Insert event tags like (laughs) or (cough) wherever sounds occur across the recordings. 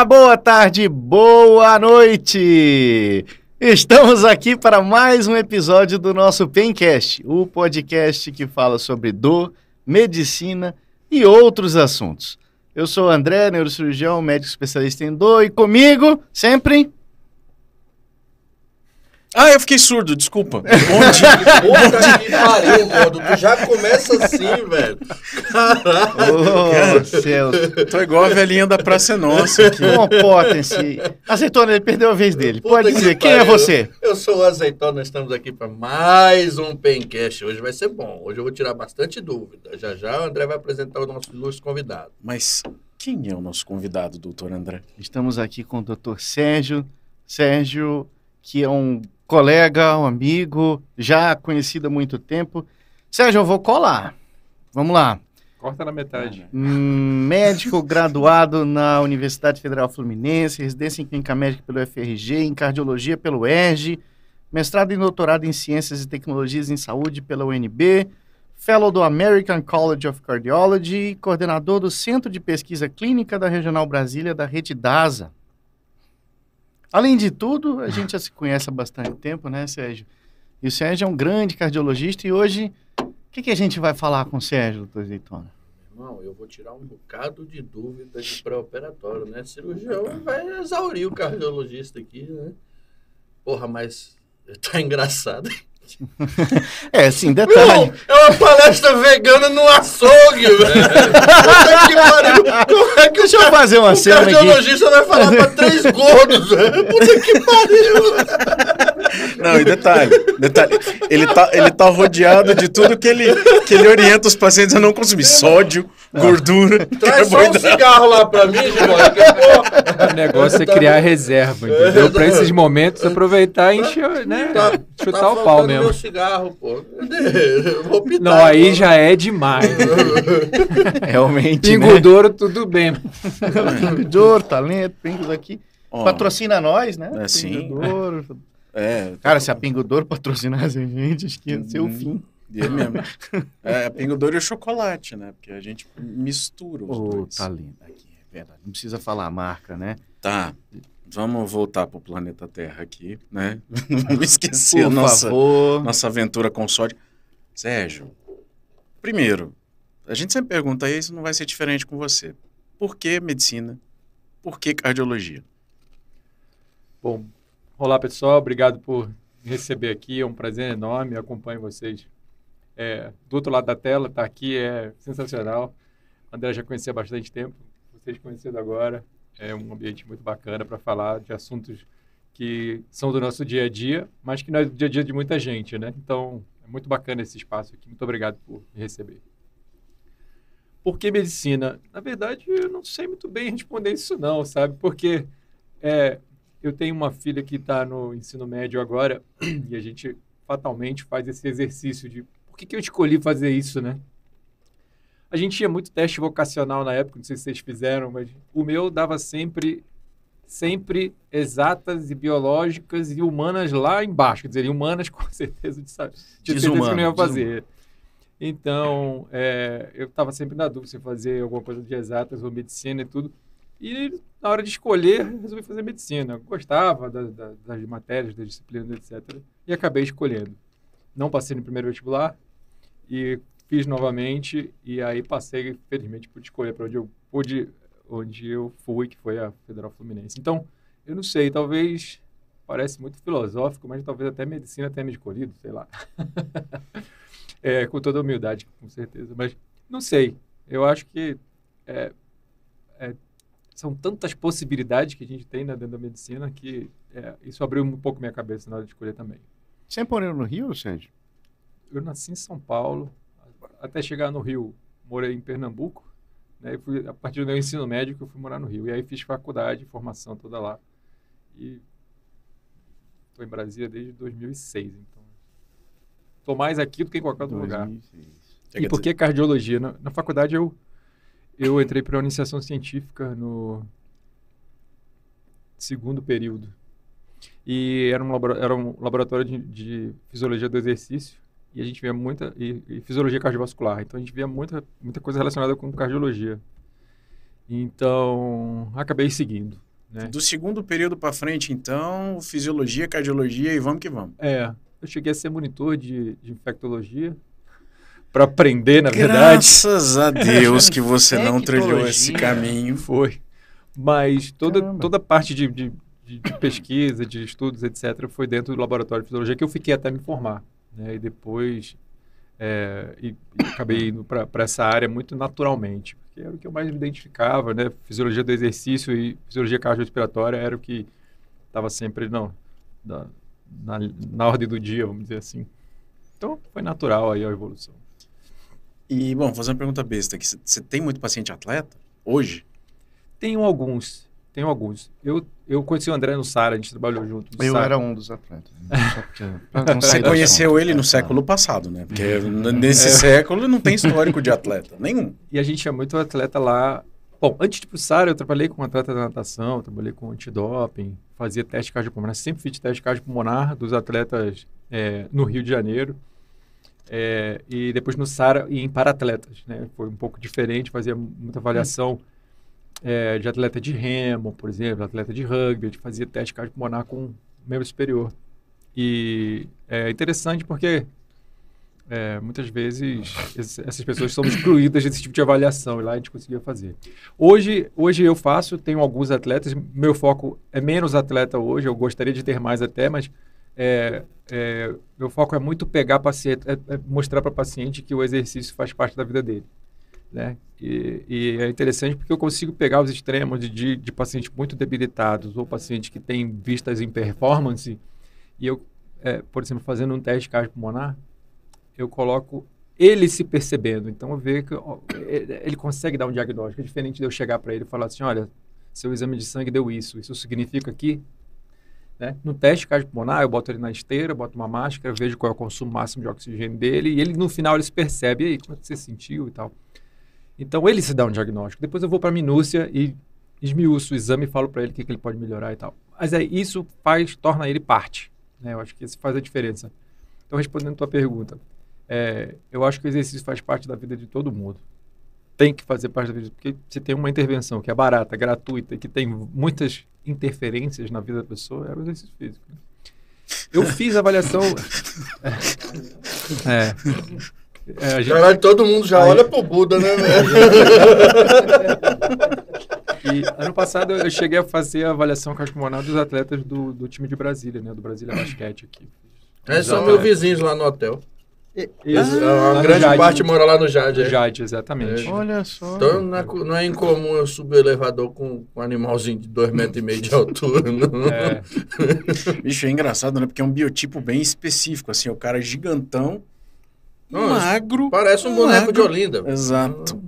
Boa tarde, boa noite! Estamos aqui para mais um episódio do nosso Pencast, o podcast que fala sobre dor, medicina e outros assuntos. Eu sou o André, neurocirurgião, médico especialista em dor, e comigo, sempre, Ah, eu fiquei surdo, desculpa. Dia. (laughs) Puta que pariu, gordo. Tu já começa assim, velho. Caralho. Ô, Celso, Tô igual a velhinha da Praça é Nossa aqui. comportem-se. Azeitona, ele perdeu a vez dele. Puta Pode que dizer, quem é você? Eu sou o Azeitona, nós estamos aqui para mais um Pencast. Hoje vai ser bom. Hoje eu vou tirar bastante dúvida. Já já o André vai apresentar o nosso ilustre convidado. Mas quem é o nosso convidado, doutor André? Estamos aqui com o Dr. Sérgio. Sérgio, que é um colega, um amigo, já conhecido há muito tempo. Sérgio, eu vou colar. Vamos lá. Corta na metade. Hum, Médico (laughs) graduado na Universidade Federal Fluminense, residência em clínica médica pelo FRG, em cardiologia pelo ERG, mestrado e doutorado em ciências e tecnologias em saúde pela UNB, fellow do American College of Cardiology, coordenador do Centro de Pesquisa Clínica da Regional Brasília da Rede DASA. Além de tudo, a gente já se conhece há bastante tempo, né, Sérgio? E o Sérgio é um grande cardiologista e hoje, o que, que a gente vai falar com o Sérgio, doutor Zeitona? Irmão, eu vou tirar um bocado de dúvidas de pré-operatório, né? Cirurgião vai exaurir o cardiologista aqui, né? Porra, mas tá (laughs) engraçado. (laughs) É, assim, detalhe. é uma palestra vegana no açougue, velho. Puta que pariu. Como é que Deixa eu fazer uma o cena aqui. cardiologista vai falar pra três gordos, velho? Puta que pariu. Não, e detalhe, detalhe, ele tá, ele tá rodeado de tudo que ele, que ele orienta os pacientes a não consumir. Sódio, gordura, Traz só um cigarro lá pra mim, Gilmar. O negócio é Tá- criar reserva, entendeu? Pra esses momentos aproveitar e encher, né? Tá, chutar tá o pau mesmo. meu cigarro, pô. Vou pitar Não, aí já é demais. (laughs) Realmente, Pingo né? Douro, tudo bem. Pingo talento, Pingo daqui. Ó, Patrocina nós, né? É, sim. Pingo. É, Cara, se a Pingo de ouro patrocinasse a gente, acho que ia ser o Uhum. fim. é mesmo. É, pingo douro e chocolate, né? Porque a gente mistura os Ô, dois. talento aqui, é verdade. Não precisa falar a marca, né? Tá, vamos voltar pro planeta Terra aqui, né? (laughs) Não vamos esquecer Por a nossa, favor. nossa aventura com sódio. Sérgio, primeiro, a gente sempre pergunta e isso não vai ser diferente com você. Por que medicina? Por que cardiologia? Bom, olá pessoal, obrigado por me receber aqui, é um prazer enorme, acompanho vocês. É, do outro lado da tela, tá aqui, é sensacional. André já conhecia há bastante tempo, vocês conhecendo agora, é um ambiente muito bacana para falar de assuntos que são do nosso dia a dia, mas que não é do dia a dia de muita gente, né? Então, é muito bacana esse espaço aqui, muito obrigado por me receber. Por que medicina? Na verdade, eu não sei muito bem responder isso não, sabe? Porque é, eu tenho uma filha que está no ensino médio agora (clears throat) e a gente fatalmente faz esse exercício de por que, que eu escolhi fazer isso, né? A gente tinha muito teste vocacional na época, não sei se vocês fizeram, mas o meu dava sempre sempre exatas e biológicas e humanas lá embaixo, quer dizer, humanas (laughs) com certeza de saber, tinha certeza que eu não ia Desumano, fazer. Então, é, eu estava sempre na dúvida se fazer alguma coisa de exatas ou medicina e tudo. E na hora de escolher, resolvi fazer medicina. Gostava da- da- das matérias, das disciplinas, etc. E acabei escolhendo. Não passei no primeiro vestibular e fiz novamente. E aí passei, felizmente, pude escolher para onde eu pude, onde eu fui, que foi a Federal Fluminense. Então, eu não sei, talvez parece muito filosófico, mas talvez até medicina tenha me escolhido, sei lá. (laughs) É, com toda humildade, com certeza. Mas não sei. Eu acho que é, é, são tantas possibilidades que a gente tem né, dentro da medicina que é, isso abriu um pouco minha cabeça na hora de escolher também. Você morou no Rio, Sérgio? Eu nasci em São Paulo, até chegar no Rio, morei em Pernambuco. Né, e fui, a partir do meu ensino médio que eu fui morar no Rio. E aí fiz faculdade, formação toda lá. E estou em Brasília desde 2006. Então, estou mais aqui do que em qualquer outro lugar. 2006. E por que cardiologia? Na, na faculdade eu, eu entrei para a iniciação científica no segundo período. E era um, labora- era um laboratório de, de fisiologia do exercício e a gente via muita... E, e fisiologia cardiovascular. Então a gente via muita, muita coisa relacionada com cardiologia. Então, acabei seguindo. Né? Do segundo período para frente, então, fisiologia, cardiologia e vamos que vamos. É, eu cheguei a ser monitor de, de infectologia para aprender, na verdade. Graças a Deus que você não trilhou esse caminho. Foi. Mas toda, Caramba. toda parte de, de, de- de pesquisa, de estudos, etc., foi dentro do laboratório de fisiologia que eu fiquei até me formar. Né? E depois é, e, e acabei indo para essa área muito naturalmente, porque era o que eu mais me identificava, né? Fisiologia do exercício e fisiologia cardiorrespiratória era o que estava sempre não, na, na, na ordem do dia, vamos dizer assim. Então foi natural aí a evolução. E, bom, vou fazer uma pergunta besta aqui. Você tem muito paciente atleta hoje? Tenho alguns, tenho alguns. Eu, eu conheci o André no Sara, a gente trabalhou junto. Eu Sara. era um dos atletas. Porque- não Você conheceu ele no né? século passado, né? Porque nesse (laughs) século não tem histórico de atleta. Nenhum. E a gente tinha muito atleta lá. Bom, antes de ir pro SARA, eu trabalhei com atleta da natação, trabalhei com antidoping, fazia teste cardiopulmonar. Sempre fiz teste cardiopulmonar dos atletas é, no Rio de Janeiro. É, e depois no SARA e em para-atletas, né? Foi um pouco diferente, fazia muita avaliação é, de atleta de remo, por exemplo, atleta de rugby, a gente fazia teste cardiopulmonar com membro superior. E é interessante porque é, muitas vezes es- essas pessoas são excluídas desse tipo de avaliação e lá a gente conseguia fazer. Hoje, hoje eu faço, tenho alguns atletas, meu foco é menos atleta hoje, eu gostaria de ter mais até, mas é, é, meu foco é muito pegar paciente, é, é mostrar para o paciente que o exercício faz parte da vida dele. Né? E, e é interessante porque eu consigo pegar os extremos de, de, de pacientes muito debilitados ou pacientes que têm vistas em performance e eu, é, por exemplo, fazendo um teste cardiopulmonar, eu coloco ele se percebendo. Então, eu vejo que ó, ele ele consegue dar um diagnóstico. É diferente de eu chegar para ele e falar assim: olha, seu exame de sangue deu isso. Isso significa que. Né? No teste cardiopulmonar, eu boto ele na esteira, boto uma máscara, vejo qual é o consumo máximo de oxigênio dele, e ele, no final, ele se percebe: aí, como é que você sentiu e tal. Então, ele se dá um diagnóstico. Depois eu vou para a minúcia e esmiuço o exame e falo para ele o que, que ele pode melhorar e tal. Mas aí, isso faz, torna ele parte. Né? Eu acho que isso faz a diferença. Então, respondendo a tua pergunta, é, eu acho que o exercício faz parte da vida de todo mundo. Tem que fazer parte da vida, porque você tem uma intervenção que é barata, gratuita, que tem muitas interferências na vida da pessoa, é o exercício físico. Eu fiz a avaliação. É. É, a gente- Caralho, todo mundo já Aí- olha pro Buda, né? E ano passado eu cheguei a fazer a avaliação cardiopulmonar dos atletas do, do time de Brasília, né? Do Brasília Basquete aqui. Eles são Exato. meus vizinhos lá no hotel. Isso, Ah, lá a grande Jade. parte mora lá no Jade. é. Jade, exatamente. É. Olha só. Então não é, não é incomum eu subir o elevador com um animalzinho de dois metros e meio de altura. Não. É, (laughs) Bicho, é engraçado, né? Porque é um biotipo bem específico, assim. O cara é gigantão, Não, magro. Parece um boneco de Olinda. Exato.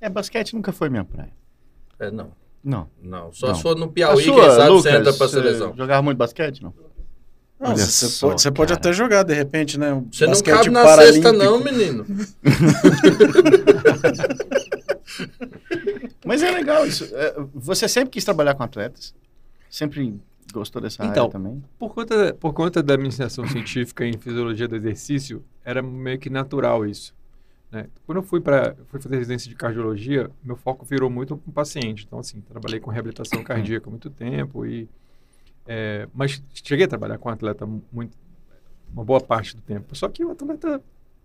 É, basquete nunca foi minha praia. É, não. Não. Não. Só Não. se for no A Piauí, sua, quem sabe Lucas, você entra pra seleção. Jogava muito basquete, não? Não, Olha você só, pode, você pode até jogar, de repente, né? Um Você não cabe na paralímpico. cesta, não, menino. (laughs) Mas é legal isso. É, Você sempre quis trabalhar com atletas? Sempre gostou dessa Então, área também? por, conta, por conta da minha iniciação científica em fisiologia do exercício, era meio que natural isso. né? Quando eu fui para fui fazer residência de cardiologia, meu foco virou muito com o paciente. Então, assim, trabalhei com reabilitação cardíaca há muito tempo e é, mas cheguei a trabalhar com atleta muito uma boa parte do tempo. Só que o atleta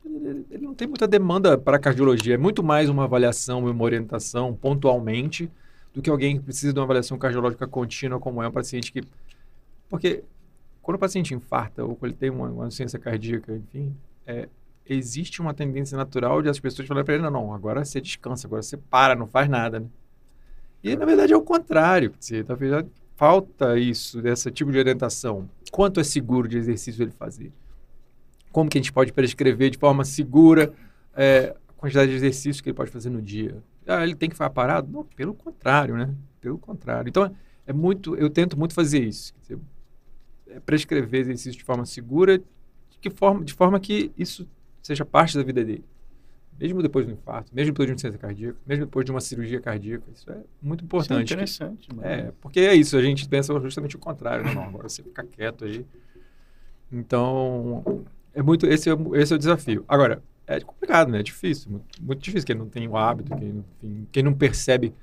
ele, ele não tem muita demanda para cardiologia. É muito mais uma avaliação e uma orientação pontualmente do que alguém que precisa de uma avaliação cardiológica contínua, como é um paciente que. Porque quando o paciente infarta ou quando ele tem uma, uma insuficiência cardíaca, enfim, é, existe uma tendência natural de as pessoas falarem para ele: não, não, agora você descansa, agora você para, não faz nada. Né? E na verdade é o contrário. Você, verdade, falta isso, desse tipo de orientação. Quanto é seguro de exercício ele fazer? Como que a gente pode prescrever de forma segura é, a quantidade de exercícios que ele pode fazer no dia? Ah, ele tem que ficar parado? Não, pelo contrário, né? Pelo contrário. Então, é muito, eu tento muito fazer isso. Dizer, é prescrever exercícios de forma segura, de, que forma, de forma que isso seja parte da vida dele. Mesmo depois do infarto, mesmo depois de uma insuficiência cardíaca, mesmo depois de uma cirurgia cardíaca. Isso é muito Isso é importante. interessante. mano. É, porque é isso, a gente pensa justamente o contrário. Não, não, agora você fica quieto aí. Então, é muito, esse, é, o- esse é o desafio. Agora, é complicado, né? É difícil, muito, muito difícil. Quem não tem o hábito, quem, não- enfim, quem não percebe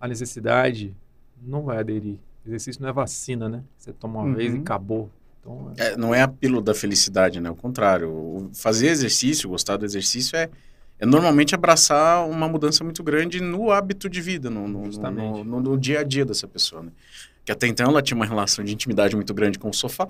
a necessidade, não vai aderir. Exercício não é vacina, né? Você toma uma vez e Uhum. acabou. Então, é- É, não é a pílula da felicidade, né? Ao contrário. O- Fazer exercício, gostar do exercício é, é normalmente abraçar uma mudança muito grande no hábito de vida, no, no- no, no dia a dia dessa pessoa, né? Que até então ela tinha uma relação de intimidade muito grande com o sofá,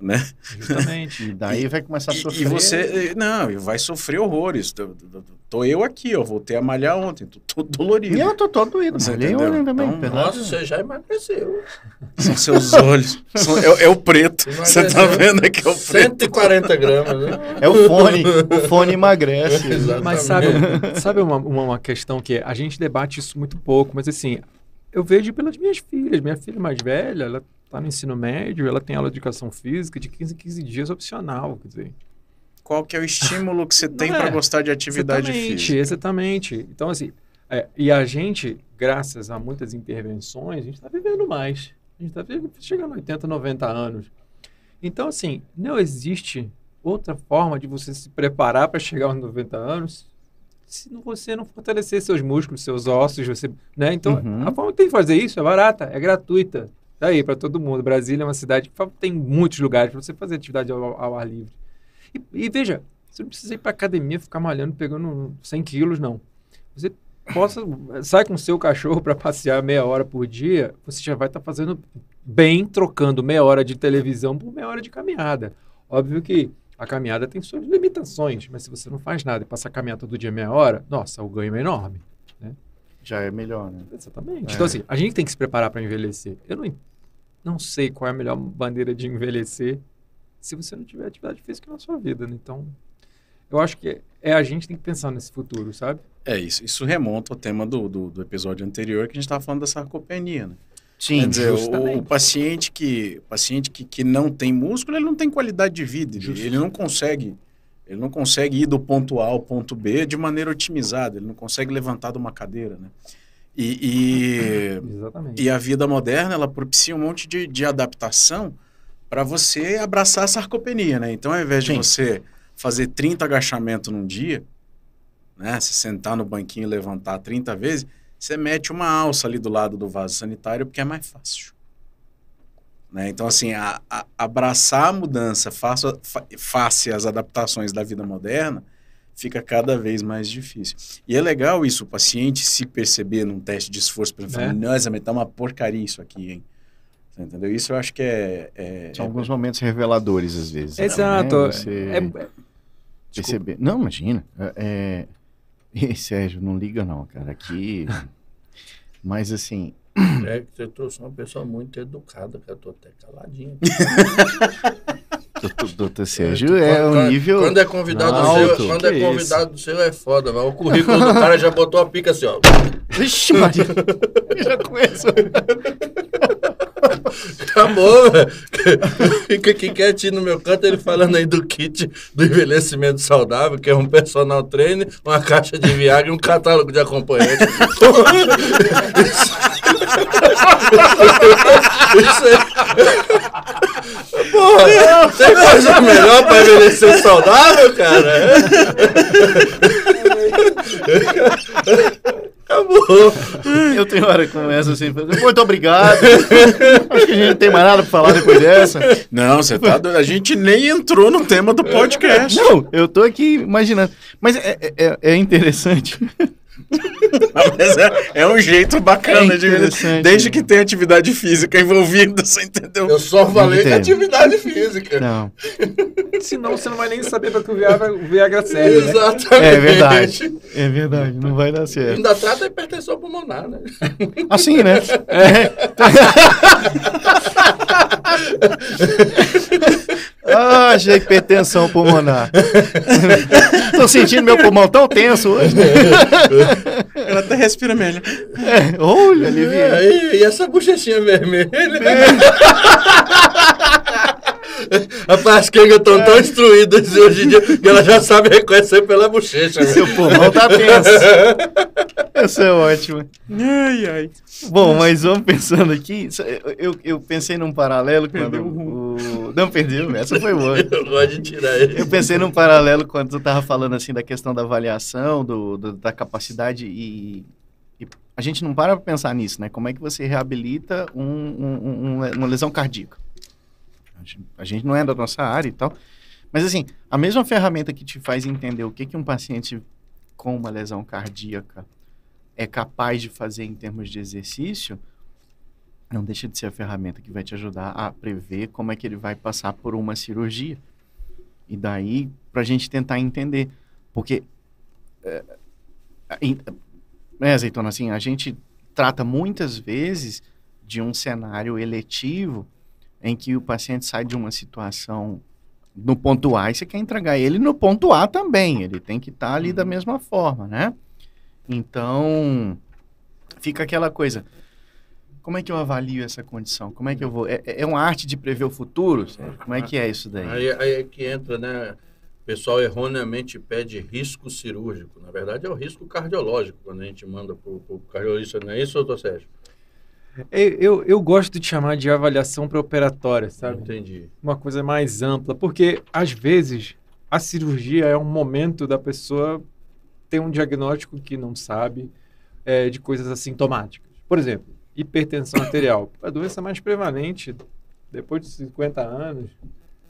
né? justamente. (laughs) E daí vai começar a sofrer. e você, não, vai sofrer horrores. Tô, tô- tô eu aqui, ó, voltei a malhar ontem, tô todo (laughs) dolorido. E eu tô todo doído. Entendeu? ontem também. Então, Nossa, você já emagreceu. (laughs) São seus olhos. São- é, é o preto. Você tá vendo aqui? É o preto. 140 gramas, né? É o fone. o fone emagrece. Exato. Mas sabe, sabe uma, uma, uma questão que é, a gente debate isso muito pouco, mas assim, eu vejo pelas minhas filhas. Minha filha mais velha, ela tá no ensino médio, ela tem aula de educação física de 15 em 15 dias opcional, quer dizer. Qual que é o estímulo que você (laughs) tem é. para gostar de atividade exatamente, física? exatamente. Então, assim, é, e a gente, graças a muitas intervenções, a gente está vivendo mais. A gente está chegando a 80, 90 anos. Então, assim, não existe outra forma de você se preparar para chegar aos 90 anos se você não fortalecer seus músculos, seus ossos, você, né? Então, Uhum. a forma que tem que fazer isso é barata, é gratuita. Tá aí para todo mundo. Brasília é uma cidade que tem muitos lugares para você fazer atividade ao, ao ar livre. E, e veja, você não precisa ir para academia ficar malhando, pegando 100 quilos, não. Você possa sai com o seu cachorro para passear meia hora por dia, você já vai estar fazendo bem, trocando meia hora de televisão por meia hora de caminhada. Óbvio que a caminhada tem suas limitações, mas se você não faz nada e passa a caminhar todo dia meia hora, nossa, o ganho é enorme. Já é melhor, né? Exatamente. É. Então, assim, a gente tem que se preparar para envelhecer. Eu não, não sei qual é a melhor maneira de envelhecer se você não tiver atividade física na sua vida. Né? Então, eu acho que é a gente tem que pensar nesse futuro, sabe? É isso. Isso remonta ao tema do, do, do episódio anterior que a gente estava falando da sarcopenia, né? Sim, Quer dizer, o, justamente. o paciente, que, paciente que, que não tem músculo, ele não tem qualidade de vida. Ele, ele não consegue ele não consegue ir do ponto A ao ponto B de maneira otimizada. Ele não consegue levantar de uma cadeira, né? E, e, (laughs) e a vida moderna, ela propicia um monte de, de adaptação para você abraçar a sarcopenia, né? Então, ao invés de Sim. você fazer 30 agachamentos num dia, né? Se sentar no banquinho e levantar 30 vezes, você mete uma alça ali do lado do vaso sanitário porque é mais fácil. Né? Então, assim, a- a- abraçar a mudança face, face às adaptações da vida moderna fica cada vez mais difícil. E é legal isso, o paciente se perceber num teste de esforço, por exemplo, É. falar, nossa, mas tá uma porcaria isso aqui, hein? Você entendeu? Isso eu acho que é... é- São é- alguns momentos reveladores, às vezes. né? Exato. Você É- é- perceber. Não, imagina. É, é... (laughs) Ih, Sérgio, não liga não, cara. Aqui... Mas, assim... É que você trouxe uma pessoa muito educada, que eu tô até caladinho. (laughs) Doutor, doutor Sérgio é um Quando- nível... Quando é convidado alto. seu, quando Que é isso? convidado seu é foda, mas o currículo do cara já botou a pica assim, ó. Vixe, Maria. Eu (laughs) já conheço. Acabou, velho. Fica aqui quietinho no meu canto, ele falando aí do kit do envelhecimento saudável, que é um personal trainer, uma caixa de Viagra e um catálogo de acompanhante. (laughs) Isso é... Porra, tem coisa melhor pra envelhecer saudável, cara? Acabou. Eu tenho hora com essa assim. Muito obrigado. Acho que a gente não tem mais nada pra falar depois dessa. Não, você tá. A gente nem entrou no tema do podcast. Não, eu tô aqui imaginando. Mas é, é, é interessante. Mas é, é um jeito bacana É de. Desde que tem atividade física envolvida, você entendeu? Eu só falei de atividade física. Não. Senão você não vai nem saber para que o Viagra, o Viagra serve, né? Exatamente. É verdade. É verdade. Não vai dar certo. Ainda trata a hipertensão pulmonar, né? Assim, né? (laughs) (laughs) (laughs) Ah, já hipertensão pulmonar. (laughs) Tô sentindo meu pulmão tão tenso hoje. Ela até respira melhor. É, olha, aliviei. E, e essa bochechinha vermelha? (laughs) (laughs) Rapaz, as quengas estão tão instruídas hoje em dia que ela já sabe reconhecer pela bochecha. Seu pulmão tá tenso. (laughs) Essa é ótima. Ai, ai. Bom, mas vamos pensando aqui. eu- Eu, pensei num paralelo quando o. Não, perdeu. Essa foi boa. (laughs) Eu gosto de tirar ele. Eu pensei num paralelo quando tu tava falando assim da questão da avaliação, do, do- da capacidade e, e a gente não para pra pensar nisso, né? Como é que você reabilita um- um- um- uma lesão cardíaca? A gente, não é da nossa área e tal. Mas, assim, a mesma ferramenta que te faz entender o que, que um paciente com uma lesão cardíaca é capaz de fazer em termos de exercício, não deixa de ser a ferramenta que vai te ajudar a prever como é que ele vai passar por uma cirurgia. E daí, para a gente tentar entender. Porque, é, né, Azeitona, assim, a gente trata muitas vezes de um cenário eletivo em que o paciente sai de uma situação no ponto A e você quer entregar ele no ponto A também. Ele tem que estar ali da mesma forma, né? Então, fica aquela coisa. Como é que eu avalio essa condição? Como é que eu vou... É, é uma arte de prever o futuro? Sérgio? Como é que é isso daí? Aí, aí é que entra, né? O pessoal erroneamente pede risco cirúrgico. Na verdade, é o risco cardiológico quando a gente manda para o cardiologista. Não é isso, doutor Sérgio? Eu, eu, eu gosto de chamar de avaliação pré-operatória, sabe? Entendi. Uma coisa mais ampla, porque às vezes a cirurgia é um momento da pessoa ter um diagnóstico que não sabe é, de coisas assintomáticas. Por exemplo, hipertensão arterial, a doença mais prevalente depois de 50 anos.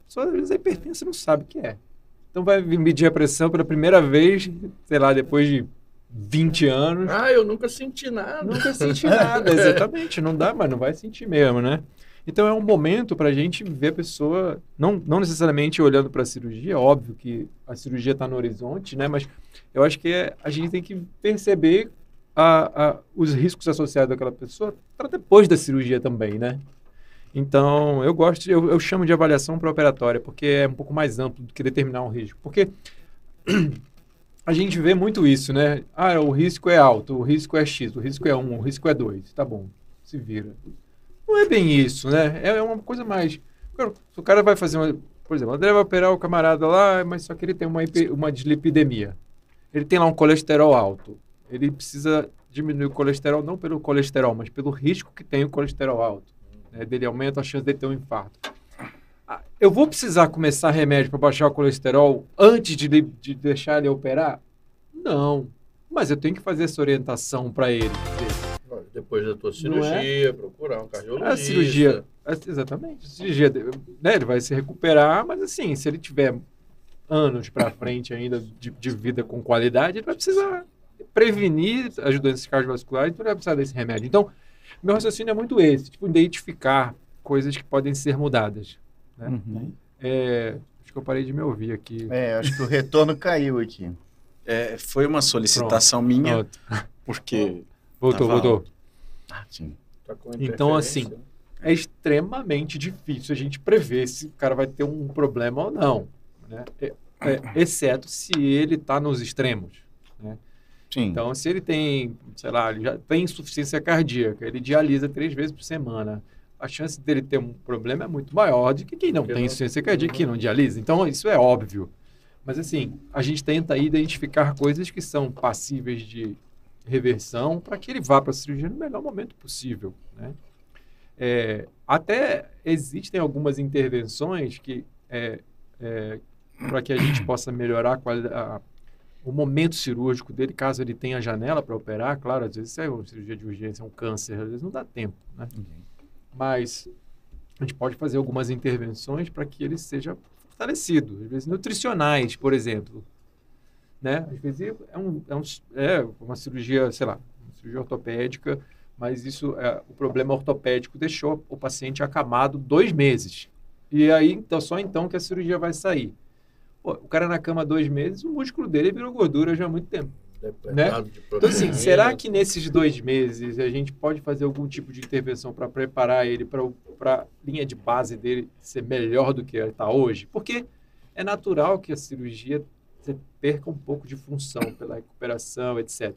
Só às vezes a hipertensa não sabe o que é. Então vai medir a pressão pela primeira vez, sei lá, depois de 20 anos. Ah, eu nunca senti nada. Nunca senti nada, (laughs) exatamente. Não dá, mas não vai sentir mesmo, né? Então é um momento para a gente ver a pessoa, não, não necessariamente olhando para a cirurgia, óbvio que a cirurgia está no horizonte, né? Mas eu acho que é- a gente tem que perceber a, a- os riscos associados àquela pessoa para depois da cirurgia também, né? Então eu gosto, eu, eu chamo de avaliação pré-operatória, porque é um pouco mais amplo do que determinar um risco. Porque (clears throat) a gente vê muito isso, né? Ah, o risco é alto, o risco é X, o risco é 1, o risco é 2. Tá bom, se vira. Não é bem isso, né? É uma coisa mais. Se o cara vai fazer uma. Por exemplo, André vai operar o camarada lá, mas só que ele tem uma, uma dislipidemia. Ele tem lá um colesterol alto. Ele precisa diminuir o colesterol, não pelo colesterol, mas pelo risco que tem o colesterol alto. Né? Dele aumenta a chance dele ter um infarto. Eu vou precisar começar remédio para baixar o colesterol antes de, de deixar ele operar? Não. Mas eu tenho que fazer essa orientação para ele. Depois da tua Não é? cirurgia, procurar um cardiologista. A cirurgia, exatamente, a cirurgia, né, ele vai se recuperar, mas assim, se ele tiver anos para frente ainda de, de vida com qualidade, ele vai precisar prevenir as doenças cardiovasculares, então ele vai precisar desse remédio. Então, meu raciocínio é muito esse, tipo, identificar coisas que podem ser mudadas. Né? Uhum. É, acho que eu parei de me ouvir aqui. É, acho que o retorno caiu aqui. É, foi uma solicitação minha, Pronto. porque (laughs) Voltou, Tava voltou. Ah, sim. Tá Então, assim, é extremamente difícil a gente prever se o cara vai ter um problema ou não, né? É- é, exceto se ele está nos extremos. Sim. Então, se ele tem, sei lá, ele já tem insuficiência cardíaca, ele dialisa três vezes por semana, a chance dele ter um problema é muito maior do que quem não Porque tem não- insuficiência cardíaca e que não dialisa. Então, isso é óbvio. Mas, assim, a gente tenta identificar coisas que são passíveis de reversão para que ele vá para a cirurgia no melhor momento possível, né? É, até existem algumas intervenções que é, para que a gente (coughs) possa melhorar a a- o momento cirúrgico dele, caso ele tenha janela para operar, claro, às vezes é uma cirurgia de urgência, é um câncer, às vezes não dá tempo, né? Mas a gente pode fazer algumas intervenções para que ele seja fortalecido, às vezes nutricionais, por exemplo, né? Às vezes é, um, é, um- é uma cirurgia, sei lá, uma cirurgia ortopédica, mas isso, é, o problema ortopédico deixou o paciente acamado dois meses. E aí, então, só então que a cirurgia vai sair. Pô, o cara na cama dois meses, o músculo dele virou gordura já há muito tempo. Depletado de Então, assim, será que nesses dois meses a gente pode fazer algum tipo de intervenção para preparar ele para a linha de base dele ser melhor do que está hoje? Porque é natural que a cirurgia perca um pouco de função pela recuperação, etc.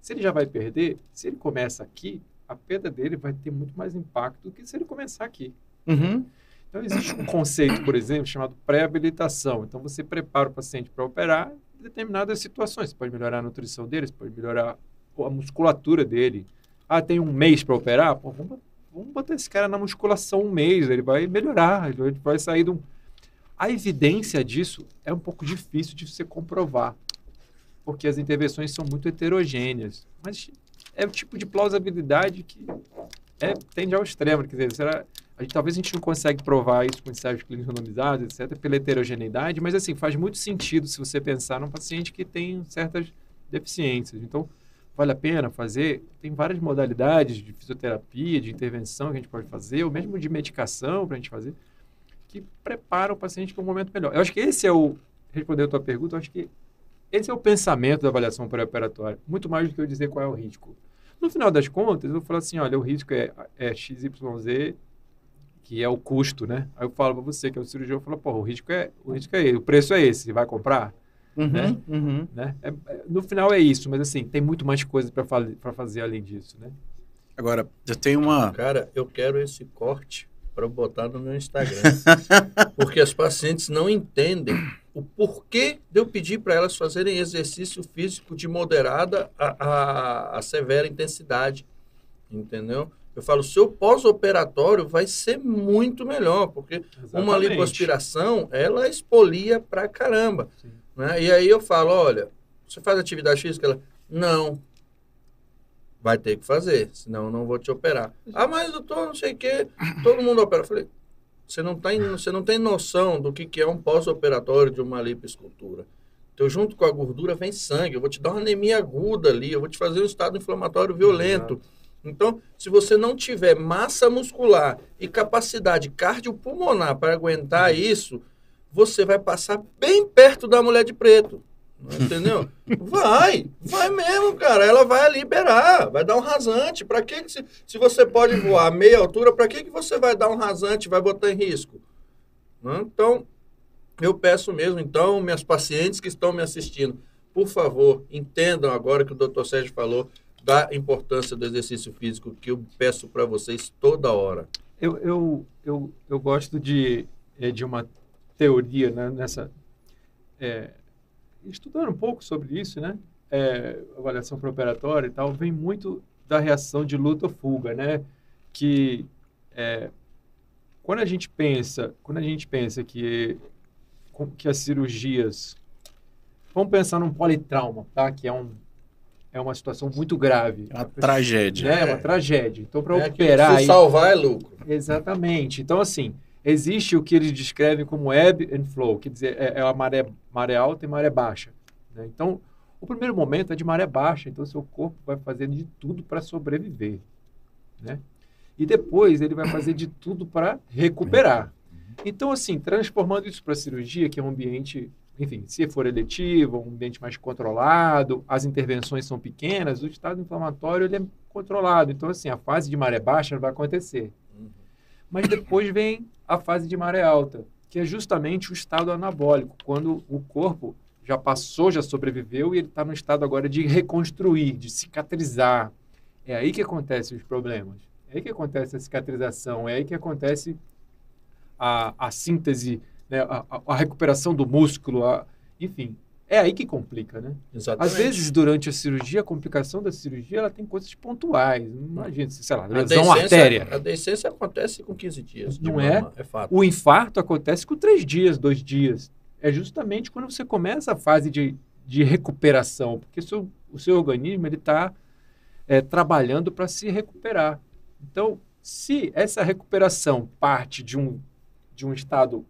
Se ele já vai perder, se ele começa aqui, a perda dele vai ter muito mais impacto do que se ele começar aqui. Uhum. Então, existe um conceito, por exemplo, chamado pré-habilitação. Então, você prepara o paciente para operar determinadas situações. Você pode melhorar a nutrição dele, você pode melhorar a musculatura dele. Ah, tem um mês para operar? Pô, vamos, vamos botar esse cara na musculação um mês, ele vai melhorar, ele vai- sair de um... A evidência disso é um pouco difícil de você comprovar, porque as intervenções são muito heterogêneas. Mas é o tipo de plausibilidade que é, tende ao extremo. Quer dizer, será, gente, talvez a gente não consegue provar isso com ensaios clínicos randomizados, etc., pela heterogeneidade, mas assim, faz muito sentido se você pensar num paciente que tem certas deficiências. Então, vale a pena fazer. Tem várias modalidades de fisioterapia, de intervenção que a gente pode fazer, ou mesmo de medicação para a gente fazer, que preparam o paciente para um momento melhor. Eu acho que esse é o. Respondendo a tua pergunta, eu acho que esse é o pensamento da avaliação pré-operatória, muito mais do que eu dizer qual é o risco. No final das contas, eu vou falar assim: olha, o risco é, é XYZ, que é o custo, né? Aí eu falo para você, que é o cirurgião, eu falo, pô, o risco é, o risco é esse, o preço é esse, você vai comprar? Uhum, né? uhum. né? É, é, no final é isso, mas assim, tem muito mais coisa para fazer além disso, né? Agora, eu tenho uma. Cara, eu quero esse corte para botar no meu Instagram. (laughs) porque as pacientes não entendem o porquê de eu pedir para elas fazerem exercício físico de moderada a, a, a severa intensidade. Entendeu? Eu falo, seu pós-operatório vai ser muito melhor, porque uma Exatamente. lipoaspiração, ela expolia pra caramba. Né? E aí eu falo, olha, você faz atividade física? Ela, não. Vai ter que fazer, senão eu não vou te operar. Ah, mas doutor, não sei o quê, todo mundo opera. Eu falei, você não, tem, você não tem noção do que, que é um pós-operatório de uma lipoescultura. Então, junto com a gordura vem sangue, eu vou te dar uma anemia aguda ali, eu vou te fazer um estado inflamatório violento. Então, se você não tiver massa muscular e capacidade cardiopulmonar para aguentar isso, você vai passar bem perto da mulher de preto. Entendeu? (laughs) Vai, vai mesmo, cara. Ela vai liberar, vai dar um rasante. Para que, que se, se você pode voar a meia altura, para que, que você vai dar um rasante, vai botar em risco? Né? Então, eu peço mesmo, então, minhas pacientes que estão me assistindo, por favor, entendam agora que o doutor Sérgio falou da importância do exercício físico que eu peço para vocês toda hora. Eu, eu, eu, eu gosto de, eh, de uma teoria né, nessa. é, estudando um pouco sobre isso, né? É, avaliação pré-operatória e tal, vem muito da reação de luta ou fuga, né? Que é, quando a gente pensa, quando a gente pensa que que as cirurgias, vamos pensar num politrauma, tá? Que é um é uma situação muito grave, É uma tragédia. né? É uma tragédia. Então, para É operar se aí- salvar é lucro. Exatamente. Então, assim, existe o que eles descrevem como ebb and flow, quer dizer, é, é a maré, maré alta e maré baixa. né? Então, o primeiro momento é de maré baixa, então seu corpo vai fazer de tudo para sobreviver. Né? E depois ele vai fazer de tudo para recuperar. Então, assim, transformando isso para a cirurgia, que é um ambiente, enfim, se for eletivo, um ambiente mais controlado, as intervenções são pequenas, o estado inflamatório ele é controlado. Então, assim, a fase de maré baixa vai acontecer. Mas depois vem a fase de maré alta, que é justamente o estado anabólico, quando o corpo já passou, já sobreviveu e ele está no estado agora de reconstruir, de cicatrizar. É aí que acontecem os problemas. É aí que acontece a cicatrização, é aí que acontece a, a síntese, né, a, a- a recuperação do músculo, a- enfim. É aí que complica, né? Exatamente. Às vezes, durante a cirurgia, a complicação da cirurgia, ela tem coisas pontuais. Imagina, sei lá, a lesão deiscência- artéria. A deiscência acontece com 15 dias. Não é? mama, É fato. O infarto acontece com três dias, dois dias. É justamente quando você começa a fase de, de recuperação, porque o seu, o seu organismo ele está trabalhando para se recuperar. Então, se essa recuperação parte de um, de um estado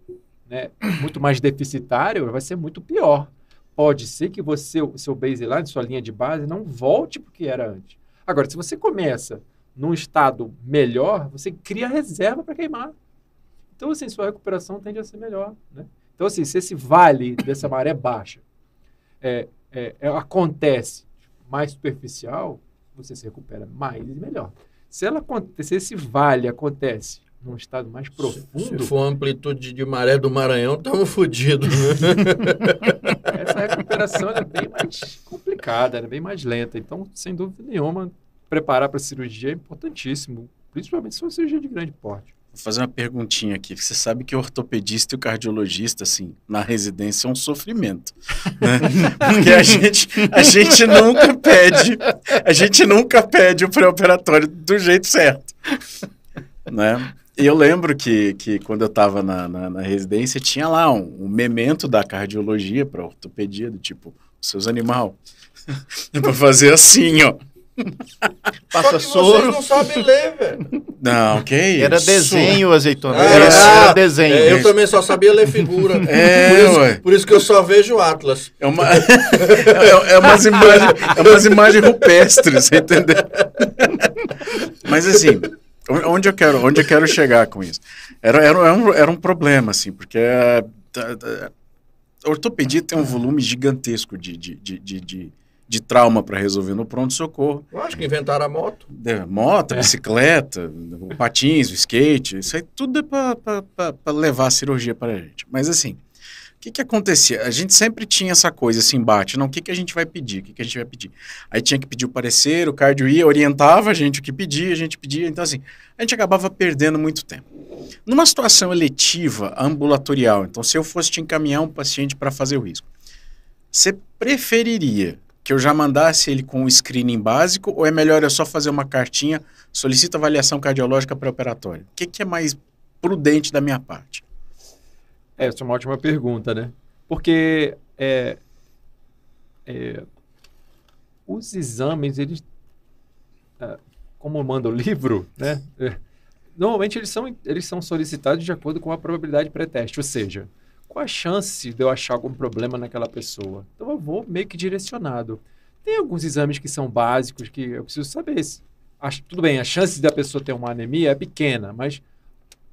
né, muito mais deficitário, vai ser muito pior. Pode ser que você, o seu baseline, sua linha de base, não volte para o que era antes. Agora, se você começa num estado melhor, você cria reserva para queimar. Então, assim, sua recuperação tende a ser melhor, né? Então, assim, se esse vale dessa maré baixa é, é, é, acontece mais superficial, você se recupera mais e melhor. Se, ela, se esse vale acontece num estado mais Se profundo, for a amplitude de maré do Maranhão, estamos fodidos. (laughs) essa recuperação ela é bem mais complicada, ela é bem mais lenta. Então, sem dúvida nenhuma, preparar para a cirurgia é importantíssimo, principalmente se for uma cirurgia de grande porte. Vou fazer uma perguntinha aqui. Você sabe que o ortopedista e o cardiologista, assim, na residência é um sofrimento, né? (laughs) Porque a gente, a gente nunca pede, a gente nunca pede o pré-operatório do jeito certo, né? E eu lembro que, que quando eu estava na, na, na residência, tinha lá um, um memento da cardiologia para ortopedia, do tipo, seus animal, (laughs) é para fazer assim, ó. (laughs) Só Passa que vocês soro. não sabem ler, velho. Não, que isso? Era desenho, azeitona. Ah, era, ah, era desenho. É, eu também só sabia ler figura. (laughs) É, por, isso, ué. por isso que eu só vejo Atlas. É, uma, é, é umas imagens, é umas imagens rupestres, entendeu? Mas assim, onde eu quero, onde eu quero chegar com isso? Era, era, era, um, era um problema, assim, porque é, tá- tá- a ortopedia tem um volume gigantesco de, de, de, de, de, trauma para resolver no pronto-socorro. Eu acho que inventaram a moto. De- Moto, bicicleta, o patins, o skate, isso aí tudo é para levar a cirurgia para a gente. Mas assim, que, que acontecia? A gente sempre tinha essa coisa, esse embate. Não, o que, que a gente vai pedir? O que, que a gente vai pedir? Aí tinha que pedir o parecer, o cardio ia, orientava a gente o que pedia, a gente pedia. Então, assim, a gente acabava perdendo muito tempo. Numa situação eletiva, ambulatorial, então, se eu fosse te encaminhar um paciente para fazer o risco, você preferiria que eu já mandasse ele com o screening básico ou é melhor eu só fazer uma cartinha, solicita avaliação cardiológica pré-operatória? O que, que é mais prudente da minha parte? É, essa é uma ótima pergunta, né? Porque é, é, os exames, eles, ah, como manda o livro, né? é, normalmente eles são, eles são solicitados de acordo com a probabilidade pré-teste, ou seja, qual a chance de eu achar algum problema naquela pessoa? Então eu vou meio que direcionado. Tem alguns exames que são básicos que eu preciso saber. Acho, tudo bem, a chance da pessoa ter uma anemia é pequena, mas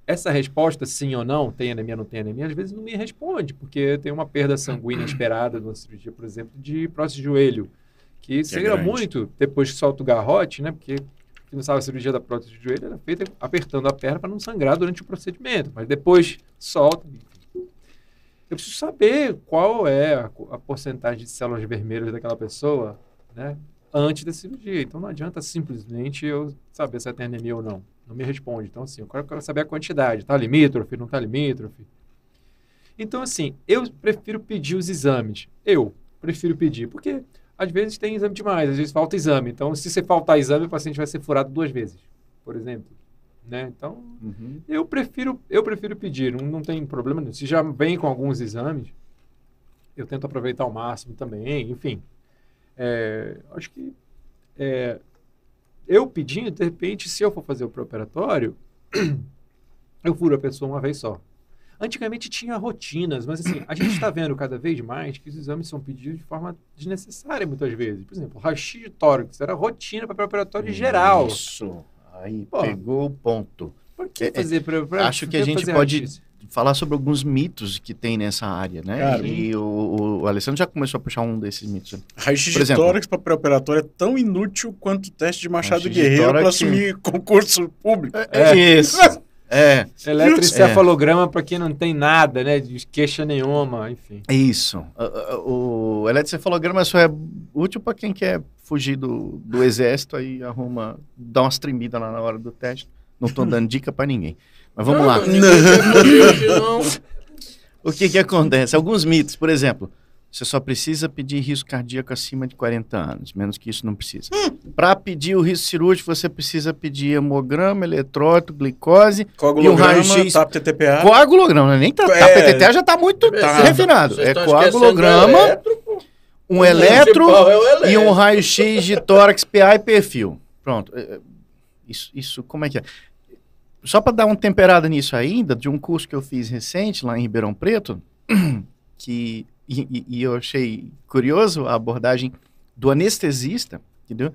essa resposta, sim ou não, tem anemia, não tem anemia, às vezes não me responde, porque tem uma perda sanguínea esperada numa cirurgia, por exemplo, de prótese de joelho, que sangra grande. muito depois que solta o garrote, né? Porque quem não sabe, a cirurgia da prótese de joelho era feita apertando a perna para não sangrar durante o procedimento, mas depois solta. Eu preciso saber qual é a, a porcentagem de células vermelhas daquela pessoa, né? Antes da cirurgia. Então não adianta simplesmente eu saber se ela tem anemia ou não. Não me responde. Então, assim, eu quero, saber a quantidade. Tá limítrofe, não tá limítrofe? Então, assim, eu prefiro pedir os exames. Eu prefiro pedir, porque às vezes tem exame demais, às vezes falta exame. Então, se você faltar exame, o paciente vai ser furado duas vezes, por exemplo. Né? Então, Uhum. eu prefiro, eu prefiro pedir, não, não tem problema nenhum. Se já vem com alguns exames, eu tento aproveitar ao máximo também, enfim. É, acho que é, eu pedindo, de repente, se eu for fazer o pré-operatório, (clears throat) eu furo a pessoa uma vez só. Antigamente tinha rotinas, mas assim, a gente está vendo cada vez mais que os exames são pedidos de forma desnecessária muitas vezes. Por exemplo, raio-x de tórax era rotina para pré-operatório geral. Isso. Aí Pô. pegou o ponto. Por que É, é, fazer pré- pré- acho que a gente pode-? Falar sobre alguns mitos que tem nessa área, né? Cara, e o, o- o Alessandro já começou a puxar um desses mitos. Raio-x Por de exemplo- tórax para pré-operatório é tão inútil quanto o teste de Machado de Guerreiro para assumir concurso público. É. Isso. É, Eletroencefalograma para quem não tem nada, né? De queixa nenhuma, enfim. é isso. Ah, O eletrocefalograma só é útil para quem quer fugir do, do exército, aí arruma, dá umas tremidas lá na hora do teste. Não tô dando dica para ninguém. (laughs) Mas vamos lá. Não, fugir, (laughs) não. O que que acontece? Alguns mitos, por exemplo, você só precisa pedir risco cardíaco acima de 40 anos, menos que isso não precisa. Para pedir o risco cirúrgico, você precisa pedir hemograma, eletrólito, glicose, Coagulograma, raio-x- TAP TTPA. coagulograma, nem tá, É, a PTT já está muito Tá. refinado. Vocês É coagulograma, eletro, um eletro é eletro. e um raio-x de tórax, PA e perfil. Pronto. É, é, Isso, isso como é que é? Só para dar uma temperada nisso ainda, de um curso que eu fiz recente lá em Ribeirão Preto, (clears throat) que e, e- eu achei curioso a abordagem do anestesista, entendeu?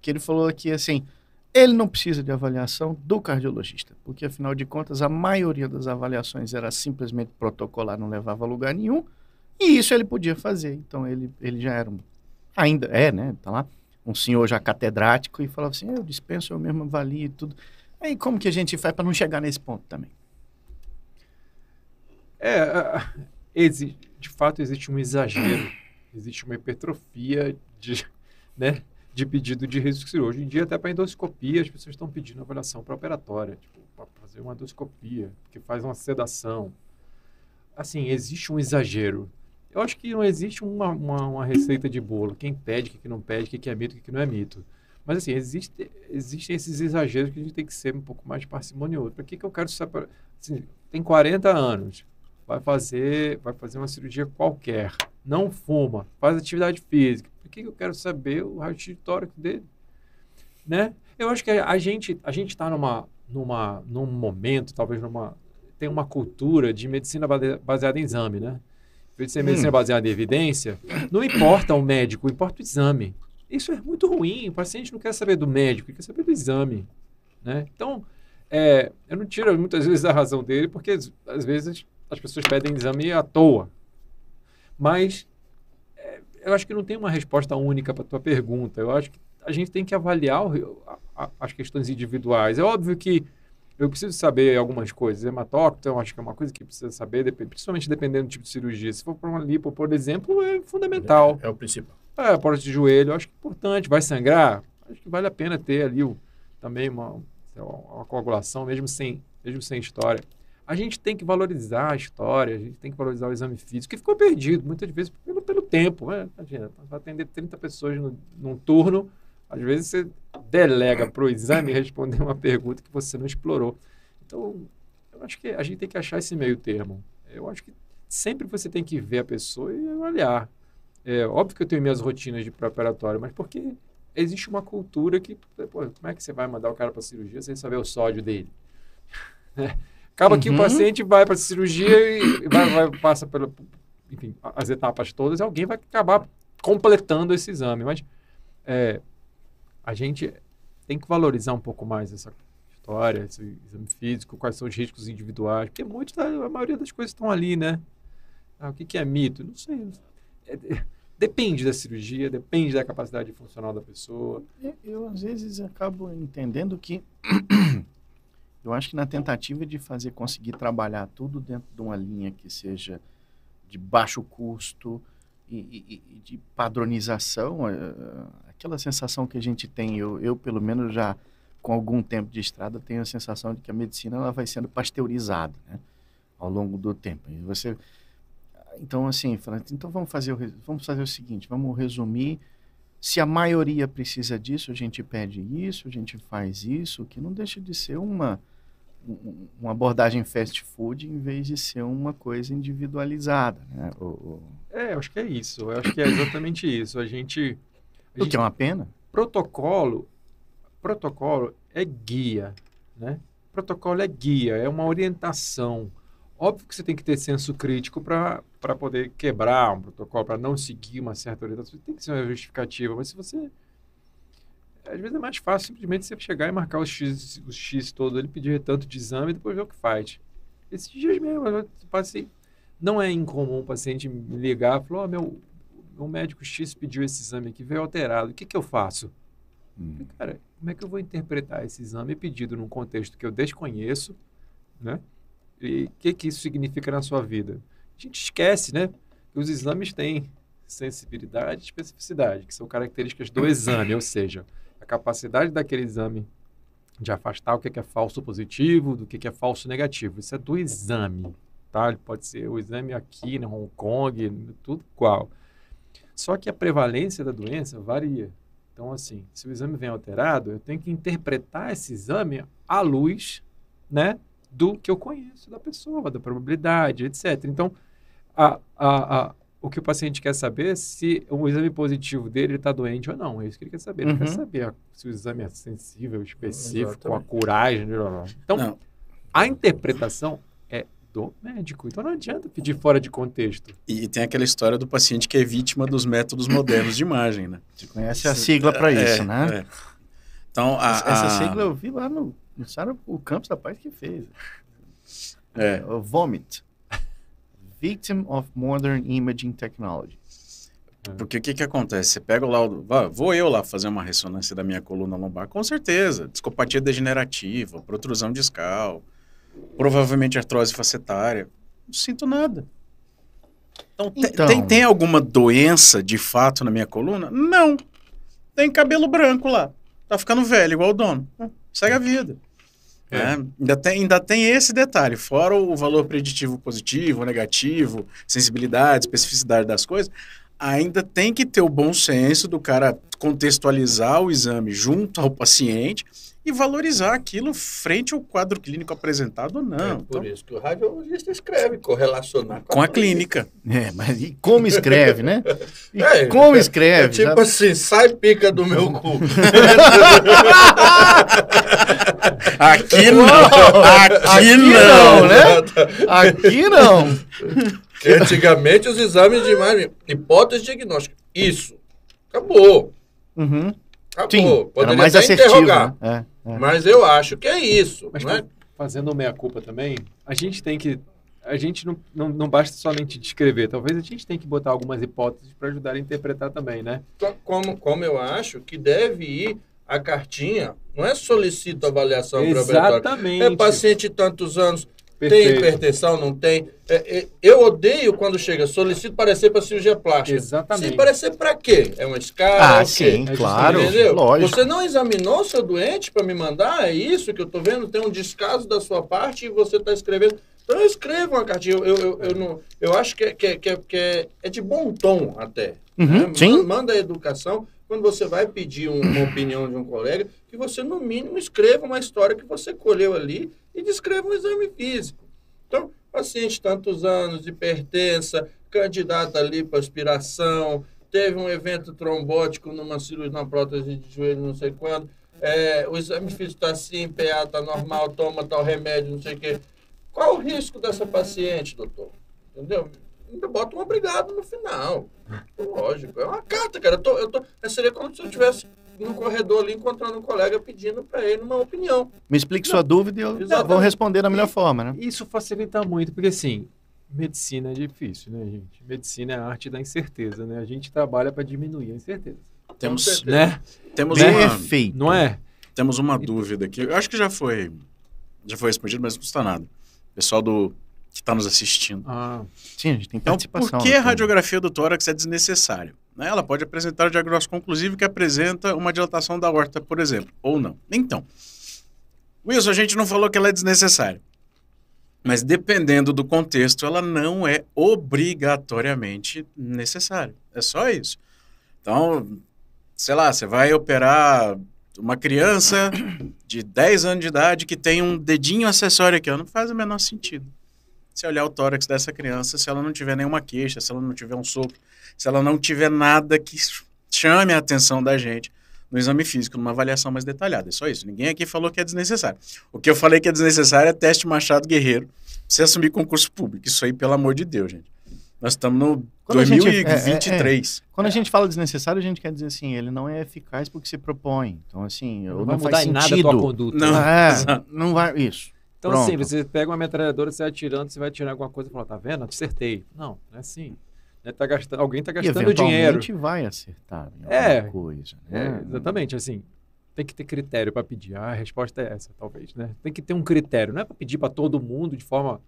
Que ele falou que assim, ele não precisa de avaliação do cardiologista, porque afinal de contas a maioria das avaliações era simplesmente protocolar, não levava a lugar nenhum, e isso ele podia fazer. Então ele, ele já era um, ainda é, né? Tá lá um senhor já catedrático e falava assim, eu dispenso, eu mesmo avalio tudo. Aí como que a gente faz para não chegar nesse ponto também? É, de fato existe um exagero, (clears throat) existe uma hipertrofia de, (laughs) né, de pedido de risco. Hoje em dia, até para endoscopia, as pessoas estão pedindo avaliação pré-operatória, tipo, para fazer uma endoscopia, que faz uma sedação. Assim, existe um exagero. Eu acho que não existe uma, uma, uma receita de bolo. Quem pede, o que, não pede, o que, é mito, o que não é mito. Mas, assim, existe, existem esses exageros que a gente tem que ser um pouco mais parcimonioso. Para que, que eu quero separar? Assim, tem 40 anos, vai fazer, vai fazer uma cirurgia qualquer, não fuma, faz atividade física. Por que que eu quero saber o raio-x de tórax dele? né? Eu acho que a gente a gente está numa numa num momento, talvez numa tem uma cultura de medicina base- baseada em exame, né? Em vez de ser medicina baseada em evidência, não importa o médico, importa o exame. Isso é muito ruim. O paciente não quer saber do médico, ele quer saber do exame, né? Então, é, eu não tiro muitas vezes a razão dele, porque às, vezes as pessoas pedem exame à toa. Mas é, eu acho que não tem uma resposta única para a tua pergunta. Eu acho que a gente tem que avaliar o- a- a- as questões individuais. É óbvio que eu preciso saber algumas coisas. Hematócrito, eu acho que é uma coisa que precisa saber, principalmente dependendo do tipo de cirurgia. Se for para uma lipo, por exemplo, é fundamental. É o principal. É, porte de joelho, acho que é importante. Vai sangrar? Acho que vale a pena ter ali o, também uma, uma coagulação, mesmo sem, mesmo sem história. A gente tem que valorizar a história, a gente tem que valorizar o exame físico, que ficou perdido muitas vezes pelo, pelo tempo. Né? Imagina, vai atender 30 pessoas no, num turno, às vezes você delega para o exame (laughs) responder uma pergunta que você não explorou. Então, eu acho que a gente tem que achar esse meio termo. Eu acho que sempre você tem que ver a pessoa e avaliar. É óbvio que eu tenho minhas rotinas de pré-operatório, mas porque existe uma cultura que, pô, como é que você vai mandar o cara para cirurgia sem saber o sódio dele? Né? (laughs) Acaba que o Uhum. paciente vai para cirurgia e vai, vai, passa pela, enfim, as etapas todas e alguém vai acabar completando esse exame. Mas é, a gente tem que valorizar um pouco mais essa história, esse exame físico, quais são os riscos individuais, porque muitos, da- a maioria das coisas estão ali, né? Ah, o que, que é mito? Não sei. É, é, depende da cirurgia, depende da capacidade funcional da pessoa. Eu, eu, às vezes, acabo entendendo que. (coughs) eu acho que na tentativa de fazer conseguir trabalhar tudo dentro de uma linha que seja de baixo custo e, e- e de padronização, eh, aquela sensação que a gente tem, eu, eu pelo menos já com algum tempo de estrada tenho a sensação de que a medicina ela vai sendo pasteurizada, né, ao longo do tempo. E você, então assim, falando, então vamos fazer o, vamos fazer o seguinte, vamos resumir se a maioria precisa disso, a gente pede isso, a gente faz isso, que não deixa de ser uma, um- uma abordagem fast food em vez de ser uma coisa individualizada. Né? O, o, É, eu acho que é isso. Eu acho que é exatamente isso. A gente. A o que é uma pena. protocolo, protocolo é guia, né? Protocolo é guia, é uma orientação. Óbvio que você tem que ter senso crítico para poder quebrar um protocolo, para não seguir uma certa orientação. Tem que ser uma justificativa, mas se você. Às vezes é mais fácil simplesmente você chegar e marcar os X, os X todo, ele pedir tanto de exame e depois ver o que faz. Esses dias mesmo, eu passei. Não é incomum o paciente me ligar e falar: "Ó, meu, meu médico X pediu esse exame aqui, veio alterado, o que, que eu faço? Falei, Cara, como é que eu vou interpretar esse exame pedido num contexto que eu desconheço, né? E o que, que isso significa na sua vida? A gente esquece, né? Que os exames têm sensibilidade e especificidade, que são características do exame, ou seja, a capacidade daquele exame de afastar o que é falso positivo do que é falso negativo. Isso é do exame, tá? Pode ser o exame aqui em Hong Kong, tudo igual. Só que a prevalência da doença varia. Então, assim, se o exame vem alterado, eu tenho que interpretar esse exame à luz, né, do que eu conheço da pessoa, da probabilidade, etc. Então, a, a, a, o que o paciente quer saber é se o exame positivo dele está doente ou não. É isso que ele quer saber. Ele Uhum. quer saber se o exame é sensível, específico, com a curagem. blá, blá. Então, Não. a interpretação é do médico. Então, não adianta pedir fora de contexto. E, e tem aquela história do paciente que é vítima dos métodos modernos de imagem, né? Você conhece a sigla para É, isso, né? é. Então, a, Essa- Essa a- sigla eu vi lá no, Sara- o Campos da Paz que fez. é, O VOMIT. Victim of Modern Imaging Technology. Porque o que, que acontece? Você pega o laudo, vou eu lá fazer uma ressonância da minha coluna lombar, com certeza. Discopatia degenerativa, protrusão discal, provavelmente artrose facetária. Não sinto nada. Então, Então. Tem, tem alguma doença de fato na minha coluna? Não. Tem cabelo branco lá. Tá ficando velho, igual o dono. Segue a vida. É. né? Ainda, tem, ainda tem esse detalhe, fora o valor preditivo positivo, negativo, sensibilidade, especificidade das coisas, ainda tem que ter o bom senso do cara contextualizar o exame junto ao paciente e valorizar aquilo frente ao quadro clínico apresentado ou É não. por Então, isso que o radiologista escreve, correlacionar com a clínica. É, mas e como escreve, né? (laughs) E É, como É escreve? tipo já- assim, sai pica do meu cu. (laughs) Aqui não! Aqui, Aqui não! não, né? Aqui não. Que antigamente os exames de imagem, hipótese diagnóstica. Isso. Acabou. Uhum. Acabou. Sim, era Poderia mais até assertivo. interrogar. Né? É, é. Mas eu acho que é isso. Mas não é? fa- fazendo meia-culpa também, a gente tem que. A gente não, não, não basta somente descrever, talvez a gente tem que botar algumas hipóteses para ajudar a interpretar também, né? Co- como, como eu acho que deve ir a cartinha, não é solicito avaliação. Exatamente. É paciente de tantos anos, tem Perfeito. hipertensão, não tem. É, é, eu odeio quando chega, solicito parecer para cirurgia plástica. Exatamente. Sim, parecer para quê? É uma escala? Ah, é sim, É claro. Entendeu? Lógico. Você não examinou seu doente para me mandar? É isso que eu tô vendo? Tem um descaso da sua parte e você está escrevendo. Então eu escrevo uma cartinha. Eu, eu, eu, eu não, eu acho que, é, que, é, que, é, que é, é de bom tom até. Uhum, né? sim. Man- Manda a educação. Quando você vai pedir um- uma opinião de um colega, que você, no mínimo, escreva uma história que você colheu ali e descreva um exame físico. Então, paciente tantos anos, hipertensa, candidata ali para aspiração, teve um evento trombótico numa cirurgia, numa prótese de joelho, não sei quando, é, o exame físico está assim, PA está normal, toma tal remédio, não sei o quê. Qual o risco dessa paciente, doutor? Entendeu? Ainda bota um obrigado no final. Lógico. É uma carta, cara. Eu tô, eu tô, seria como se eu estivesse no corredor ali encontrando um colega pedindo para ele uma opinião. Me explique sua dúvida e eu Exatamente. vou responder da melhor forma, né? Isso facilita muito, porque assim, medicina é difícil, né, gente? Medicina é a arte da incerteza, né? A gente trabalha para diminuir a incerteza, Temos, certeza. né? temos, uma, Perfeito. Não é? temos uma dúvida aqui. Eu acho que já foi, já foi respondido, mas não custa nada. Pessoal do, que está nos assistindo. Ah, Sim, a gente tem Então, participação. por que a né? radiografia do tórax é desnecessária? Né? Ela pode apresentar o diagnóstico conclusivo que apresenta uma dilatação da aorta, por exemplo, ou não. Então, Wilson, a gente não falou que ela é desnecessária. Mas dependendo do contexto, ela não é obrigatoriamente necessária. É só isso. Então, sei lá, você vai operar uma criança de 10 anos de idade que tem um dedinho acessório aqui, não faz o menor sentido se olhar o tórax dessa criança, se ela não tiver nenhuma queixa, se ela não tiver um sopro, se ela não tiver nada que chame a atenção da gente no exame físico, numa avaliação mais detalhada. É só isso. Ninguém aqui falou que é desnecessário. O que eu falei que é desnecessário é teste Machado Guerreiro, pra você assumir concurso público. Isso aí, pelo amor de Deus, gente. Nós estamos no Quando a gente- 2023. Quando a gente fala desnecessário, a gente quer dizer assim, ele não é eficaz porque se propõe. Então, assim, não não, vai faz mudar em nada a tua sentido. conduta. Não. É, não vai. Isso. Então, Pronto. assim, você pega uma metralhadora, você vai atirando, você vai tirar alguma coisa e fala, tá vendo? Acertei. Não, não é assim. Né? Tá gastando, alguém tá E gastando dinheiro. eventualmente vai acertar em É. alguma coisa. É, Né? exatamente, assim. Tem que ter critério para pedir. Ah, a resposta é essa, talvez, né? Tem que ter um critério. Não é para pedir para todo mundo de forma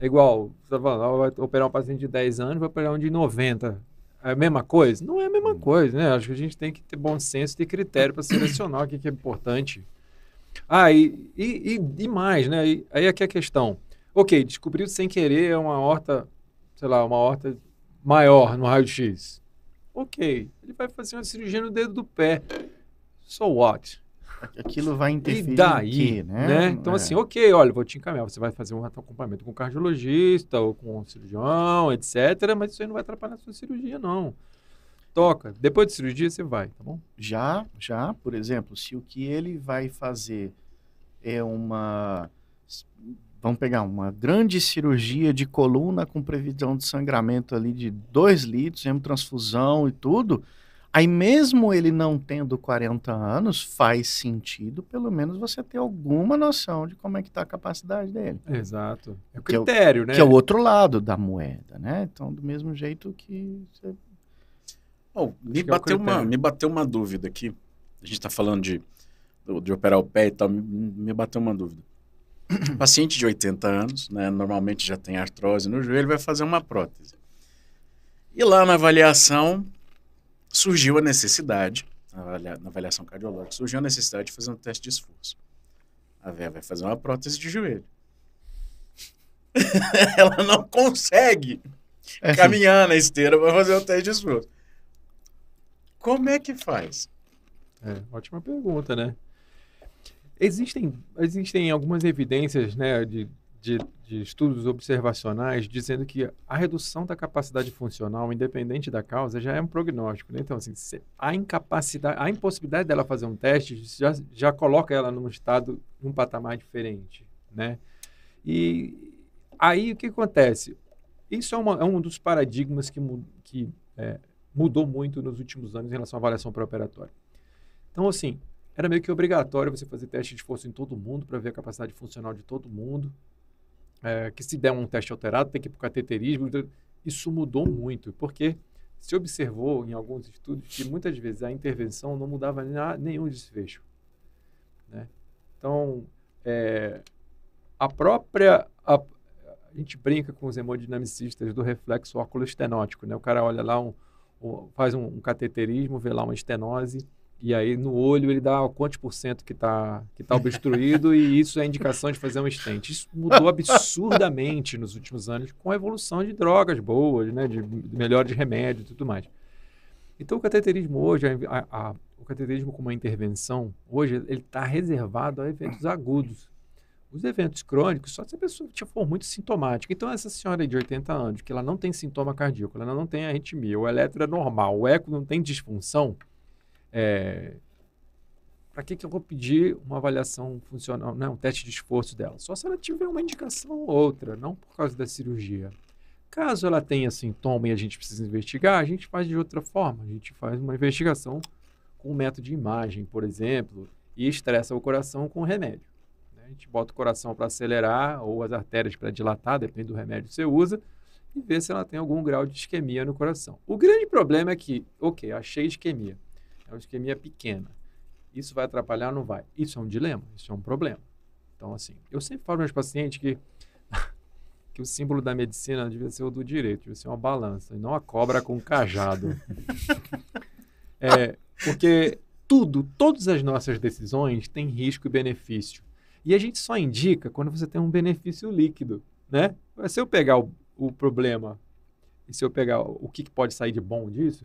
é igual. Você tá falando, ah, vai operar um paciente de 10 anos, vai operar um de 90. É a mesma coisa? Não é a mesma coisa, né? Acho que a gente tem que ter bom senso e ter critério para selecionar o que, que é importante. Ah, e, e, e, e mais, né? E, aí aqui é a questão. Ok, descobriu sem querer uma horta, sei lá, uma horta maior no raio-x. Ok, ele vai fazer uma cirurgia no dedo do pé. So what? Aquilo vai interferir E daí, quê, né? né? Então, É. assim, ok, olha, vou te encaminhar. Você vai fazer um acompanhamento com um cardiologista ou com um cirurgião, etc. Mas isso aí não vai atrapalhar a sua cirurgia, não. Toca. Depois de cirurgia, você vai, tá bom? Já, já, por exemplo, se o que ele vai fazer é uma. Vamos pegar uma grande cirurgia de coluna com previsão de sangramento ali de 2 litros, hemotransfusão e tudo. Aí, mesmo ele não tendo 40 anos, faz sentido, pelo menos, você ter alguma noção de como é que está a capacidade dele. Exato. É o Que é o- critério, né? Que é o outro lado da moeda, né? Então, do mesmo jeito que. você- Me, é bateu uma, critério. me bateu uma dúvida aqui. A gente está falando de, de operar o pé e tal. Me, me bateu uma dúvida. (clears throat) Paciente de 80 anos, né, normalmente já tem artrose no joelho, vai fazer uma prótese. E lá na avaliação surgiu a necessidade, na, avalia- na avaliação cardiológica, surgiu a necessidade de fazer um teste de esforço. A véia vai fazer uma prótese de joelho. (laughs) Ela não consegue É, caminhar na esteira para fazer o teste de esforço. Como é que faz? É, ótima pergunta, né? Existem, existem algumas evidências né, de, de, de estudos observacionais dizendo que a redução da capacidade funcional, independente da causa, já é um prognóstico. Né? Então, assim, a incapacidade, a impossibilidade dela fazer um teste já, já coloca ela num estado, num patamar diferente. Né? E aí o que acontece? Isso é, uma, é um dos paradigmas que, que é, mudou muito nos últimos anos em relação à avaliação pré-operatória. Então, assim, era meio que obrigatório você fazer teste de esforço em todo mundo para ver a capacidade funcional de todo mundo. É, que se der um teste alterado, tem que ir para o cateterismo. Isso mudou muito, porque se observou em alguns estudos que muitas vezes a intervenção não mudava nenhum desfecho. Né? Então, é, a própria. A, a, gente brinca com os hemodinamicistas do reflexo óculo-estenótico. Né? O cara olha lá, um, faz um, um cateterismo, vê lá uma estenose e aí no olho ele dá quantos por cento que está que tá obstruído e isso é indicação de fazer um stent. Isso mudou absurdamente nos últimos anos com a evolução de drogas boas, né, de melhores remédios e tudo mais. Então o cateterismo hoje, a, a, o cateterismo como uma intervenção, hoje ele está reservado a eventos agudos. Os eventos crônicos, só se a pessoa for muito sintomática. Então, essa senhora de 80 anos, que ela não tem sintoma cardíaco, ela não tem arritmia, o eletro é normal, o eco não tem disfunção, é, para que, que eu vou pedir uma avaliação funcional, né, um teste de esforço dela? Só se ela tiver uma indicação ou outra, não por causa da cirurgia. Caso ela tenha sintoma e a gente precisa investigar, a gente faz de outra forma. A gente faz uma investigação com um método de imagem, por exemplo, e estressa o coração com remédio. A gente bota o coração para acelerar ou as artérias para dilatar, depende do remédio que você usa, e vê se ela tem algum grau de isquemia no coração. O grande problema é que, ok, achei isquemia é uma isquemia pequena. Isso vai atrapalhar ou não vai? Isso é um dilema, isso é um problema. Então, assim, eu sempre falo para meus pacientes que, (laughs) que o símbolo da medicina devia ser o do direito, devia ser uma balança, e não a cobra com um cajado. (laughs) é, porque tudo, todas as nossas decisões têm risco e benefício. E a gente só indica quando você tem um benefício líquido, né? Se eu pegar o, o problema e se eu pegar o que pode sair de bom disso,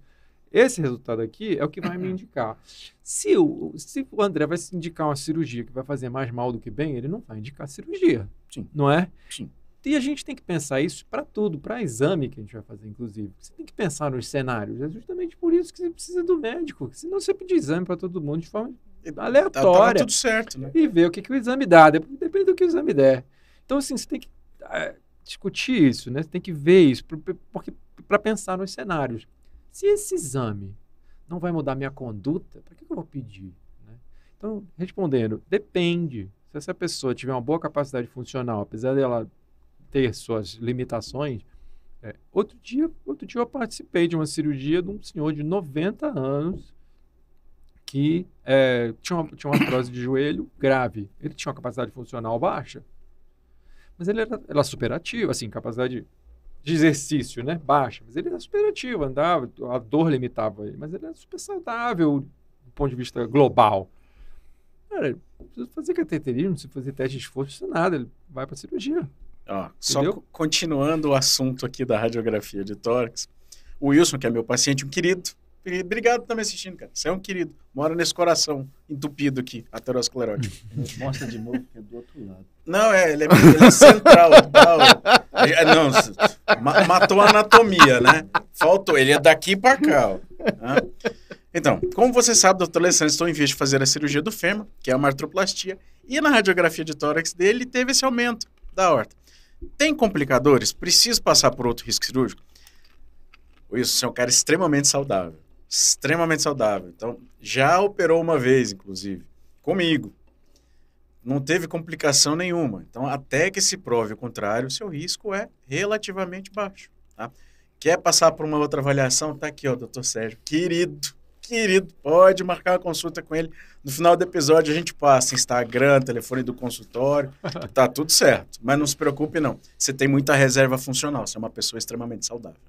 esse resultado aqui é o que vai me (clears throat) indicar. Se o, se o André vai indicar uma cirurgia que vai fazer mais mal do que bem, ele não vai indicar cirurgia. Sim. Não é? Sim. E a gente tem que pensar isso para tudo, para exame que a gente vai fazer, inclusive. Você tem que pensar nos cenários. É justamente por isso que você precisa do médico. Senão você pedir exame para todo mundo de forma aleatória. Tá, tudo certo, né? E ver o que, que o exame dá. Depende do que o exame der. Então, assim, você tem que é, discutir isso, né? Você tem que ver isso, porque para pensar nos cenários. Se esse exame não vai mudar minha conduta, para que, que eu vou pedir? Né? Então, respondendo, depende. Se essa pessoa tiver uma boa capacidade funcional, apesar dela ter suas limitações, é, outro, dia, outro dia eu participei de uma cirurgia de um senhor de 90 anos que é, tinha, uma, tinha uma artrose de joelho grave. Ele tinha uma capacidade funcional baixa, mas ele era, era superativo, assim, capacidade de exercício, né? Baixa. Mas ele era super ativo, andava, a dor limitava ele, mas ele era super saudável do ponto de vista global. Cara, não precisa fazer cateterismo, não precisa fazer teste de esforço, não nada, ele vai para cirurgia. Ó, só continuando o assunto aqui da radiografia de tórax, o Wilson, que é meu paciente, um querido, Obrigado por estar me assistindo, cara. Você é um querido. Mora nesse coração entupido aqui, aterosclerótico. Mostra de novo, que é do outro lado. Não, é, ele é, ele é central. tal. É, não, matou a anatomia, né? Faltou. Ele é daqui para cá. Ó. Então, como você sabe, doutor Alessandro, estou em vez de fazer a cirurgia do fêmur, que é uma artroplastia, e na radiografia de tórax dele teve esse aumento da horta. Tem complicadores? Preciso passar por outro risco cirúrgico? Isso, você é um cara extremamente saudável extremamente saudável. Então, já operou uma vez, inclusive, comigo. Não teve complicação nenhuma. Então, até que se prove o contrário, o seu risco é relativamente baixo. Tá? Quer passar por uma outra avaliação? Tá aqui, ó, doutor Sérgio. Querido, querido, pode marcar uma consulta com ele. No final do episódio a gente passa Instagram, telefone do consultório, (laughs) tá tudo certo. Mas não se preocupe não. Você tem muita reserva funcional, você é uma pessoa extremamente saudável.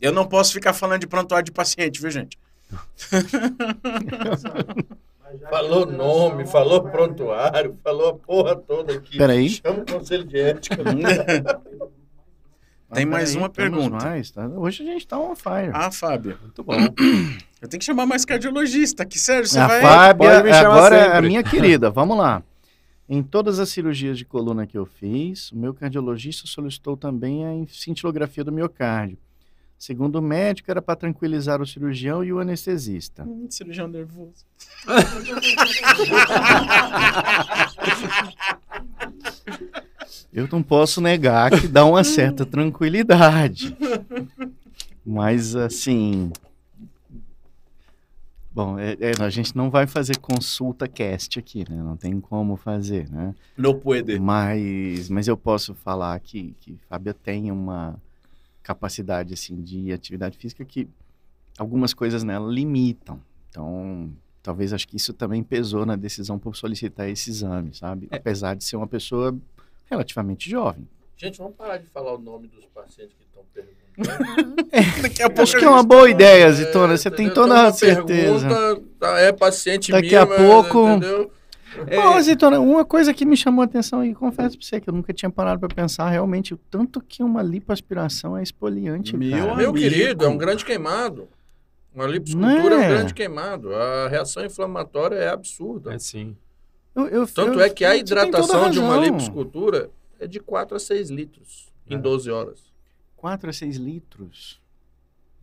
Eu não posso ficar falando de prontuário de paciente, viu, gente? (laughs) falou nome, falou prontuário, falou a porra toda aqui. Peraí. Chama o conselho de ética. (laughs) Tem mais peraí, uma pergunta. mais, tá? Hoje a gente tá on fire. Ah, Fábio, Muito bom. (clears throat) eu tenho que chamar mais cardiologista aqui, sério, você a vai... Fábia, pode me chamar agora é a sempre. minha querida, (laughs) vamos lá. Em todas as cirurgias de coluna que eu fiz, o meu cardiologista solicitou também a cintilografia do miocárdio. Segundo o médico, era para tranquilizar o cirurgião e o anestesista. Hum, cirurgião nervoso. Eu não posso negar que dá uma certa tranquilidade. Mas, assim. Bom, é- é, a gente não vai fazer consulta cast aqui, né? Não tem como fazer, né? No puede. Mas, mas eu posso falar que, que Fábia tem uma capacidade assim de atividade física que algumas coisas nela limitam. Então, talvez acho que isso também pesou na decisão por solicitar esse exame, sabe? Apesar de ser uma pessoa relativamente jovem. Gente, vamos parar de falar o nome dos pacientes que estão perguntando. (laughs) Daqui a pouco Acho que é uma boa ideia, É, Zitona. Você tem entendeu? toda Então, a certeza. Pergunta, tá, é paciente Daqui a mas, pouco- Entendeu? Ô, Zitona, uma coisa que me chamou a atenção e confesso pra você que eu nunca tinha parado pra pensar realmente o tanto que uma lipoaspiração é exfoliante, Meu. Meu querido, é um grande queimado. Uma liposcultura é Né? um grande queimado. A reação inflamatória é absurda. É sim. Eu- eu- Tanto eu- é que a hidratação de uma liposcultura é de 4 a 6 litros em É. 12 horas. 4 a 6 litros.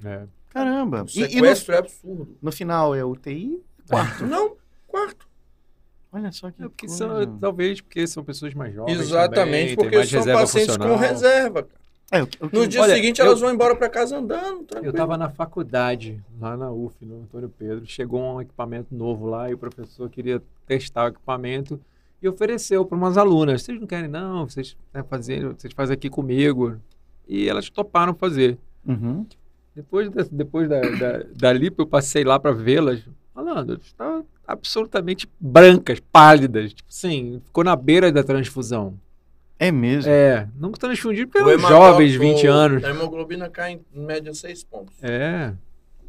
É. Caramba. O E, e no, sequestro é absurdo. no final é UTI? Quarto. Não, quarto. Olha só que É porque coisa. são, talvez porque são pessoas mais jovens. Exatamente, também, porque mais são pacientes com reserva. É, No dia Olha, seguinte, eu- elas vão embora para casa andando, Eu tranquilo. estava na faculdade, lá na UF, no Antônio Pedro. Chegou um equipamento novo lá e o professor queria testar o equipamento e ofereceu para umas alunas. Vocês não querem, não? Vocês, né, fazem, vocês fazem aqui comigo. E elas toparam fazer. Uhum. Depois, da, depois da, da, dali, eu passei lá para vê-las. Falando, elas estavam absolutamente brancas, pálidas. Tipo assim, ficou na beira da transfusão. É mesmo. É, não transfundiram porque eram jovens, 20 anos. A hemoglobina cai em média 6 pontos É,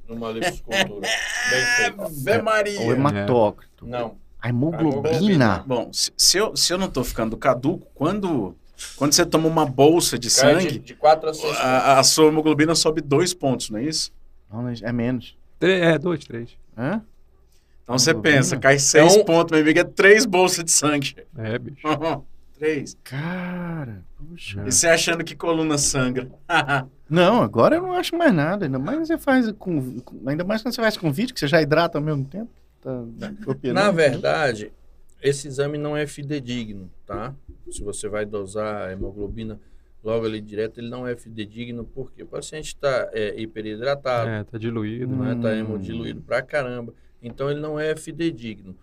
numa liposcultura. Bem feita. Ave Maria. O hematócrito. Não. A hemoglobina. Bom, se, se eu, se eu não tô ficando caduco, quando, quando você toma uma bolsa de Cai de, sangue, de 4 a 6 pontos. a, a sua hemoglobina sobe dois pontos, não é isso? Não, mas é menos. tre- é dois, três. Hã? Então você pensa, cai seis Então- pontos, meu amigo, é três bolsas de sangue. É, bicho. (laughs) três. Cara, puxa. É. E você achando que coluna sangra. (laughs) Não, agora eu não acho mais nada. Ainda mais você faz com. Ainda mais quando você faz com vídeo, que você já hidrata ao mesmo tempo. Tá copiando. Na verdade, esse exame não é fidedigno, tá? Se você vai dosar a hemoglobina logo ali direto, ele não é fidedigno porque o paciente está hiperidratado, É, tá diluído. né? Tá Hum. hemodiluído pra caramba. Então ele não é fidedigno.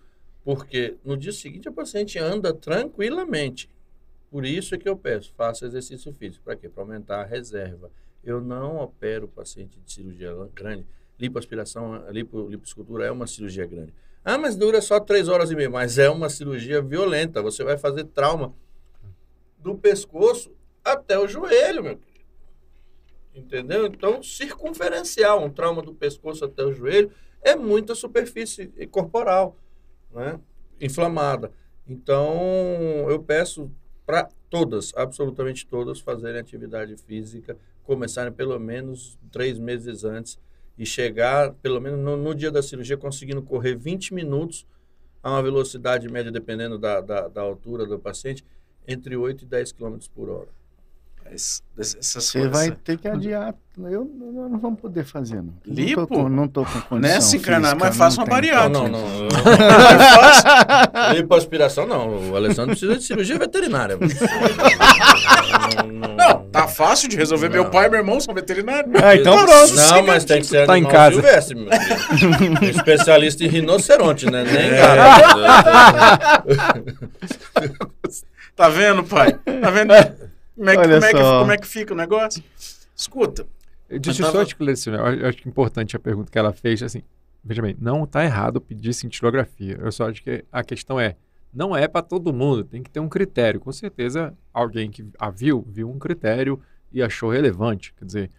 Porque no dia seguinte a paciente anda tranquilamente. Por isso é que eu peço, faça exercício físico. Para quê? Para aumentar a reserva. Eu não opero paciente de cirurgia grande. Lipoaspiração, lipo, liposcultura é uma cirurgia grande. Ah, mas dura só três horas e meia. Mas é uma cirurgia violenta. Você vai fazer trauma do pescoço até o joelho, meu querido. Entendeu? Então, circunferencial, um trauma do pescoço até o joelho, é muita superfície corporal, né? Inflamada. Então, eu peço para todas, absolutamente todas, fazerem atividade física, começarem pelo menos três meses antes e chegar, pelo menos no, no dia da cirurgia, conseguindo correr 20 minutos a uma velocidade média, dependendo da, da, da altura do paciente, entre 8 e 10 km por hora. Você vai ter que adiar. Eu, eu não vamos poder fazer, não. Não tô Lipo? com, não tô com condição Nessa encarnar, física, mas faça não uma bariátrica. Não, não, não. (laughs) Lipoaspiração não. O Alessandro precisa de cirurgia veterinária. não, Não, tá fácil de resolver. Meu Não. pai e meu irmão são veterinários. Ah, então pronto. Não, mas tem que ser Tá em casa. silvestre, meu. (laughs) Um especialista em rinoceronte, né? Nem É. gato. (laughs) Tá vendo, pai? Tá vendo? Como é, que, como, é que, como é que fica o negócio? Escuta, Deixa Eu eu só tava- esclarecer, eu acho que é importante a pergunta que ela fez, assim, veja bem, não está errado pedir cintilografia, eu só acho que a questão é, não é para todo mundo, tem que ter um critério, com certeza alguém que a viu, viu um critério e achou relevante, quer dizer,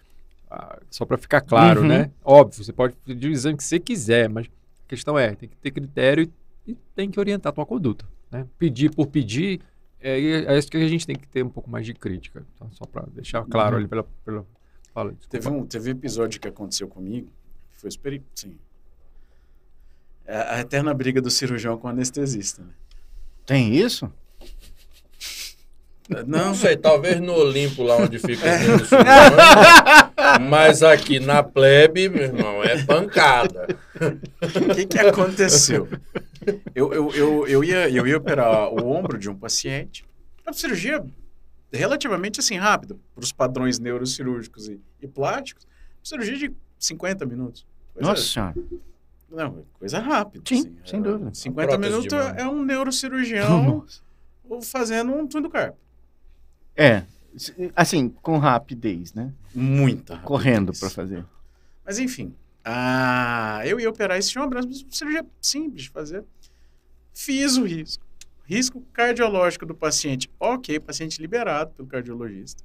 ah, só para ficar claro, Uhum. né? Óbvio, você pode pedir o exame que você quiser, mas a questão é, tem que ter critério e, e tem que orientar a tua conduta, né? Pedir por pedir É, é isso que a gente tem que ter um pouco mais de crítica, tá? só para deixar claro Uhum. ali pela, pela fala. desculpa. Teve um, teve um episódio que aconteceu comigo, que foi super, sim. É a eterna briga do cirurgião com o anestesista, né? Tem isso? Não Não, sei, talvez no Olimpo, lá onde fica os cirurgiões, mas aqui na plebe, meu irmão, é pancada. o que, que aconteceu? Eu, eu, eu, eu, ia, eu ia operar o ombro de um paciente. Uma cirurgia relativamente assim rápida, para os padrões neurocirúrgicos e, e plásticos. Cirurgia de 50 minutos. Coisa- Nossa senhora. Não, coisa rápida. Sim, assim. sem É, dúvida. 50 Prótese de minutos é um neurocirurgião (laughs) fazendo um twin do carpo. É, assim, com rapidez, né? Muita rapidez. Correndo para fazer. Mas enfim, ah, eu ia operar esse ombro, mas cirurgia simples de fazer. Fiz o risco. Risco cardiológico do paciente. Ok, paciente liberado pelo cardiologista.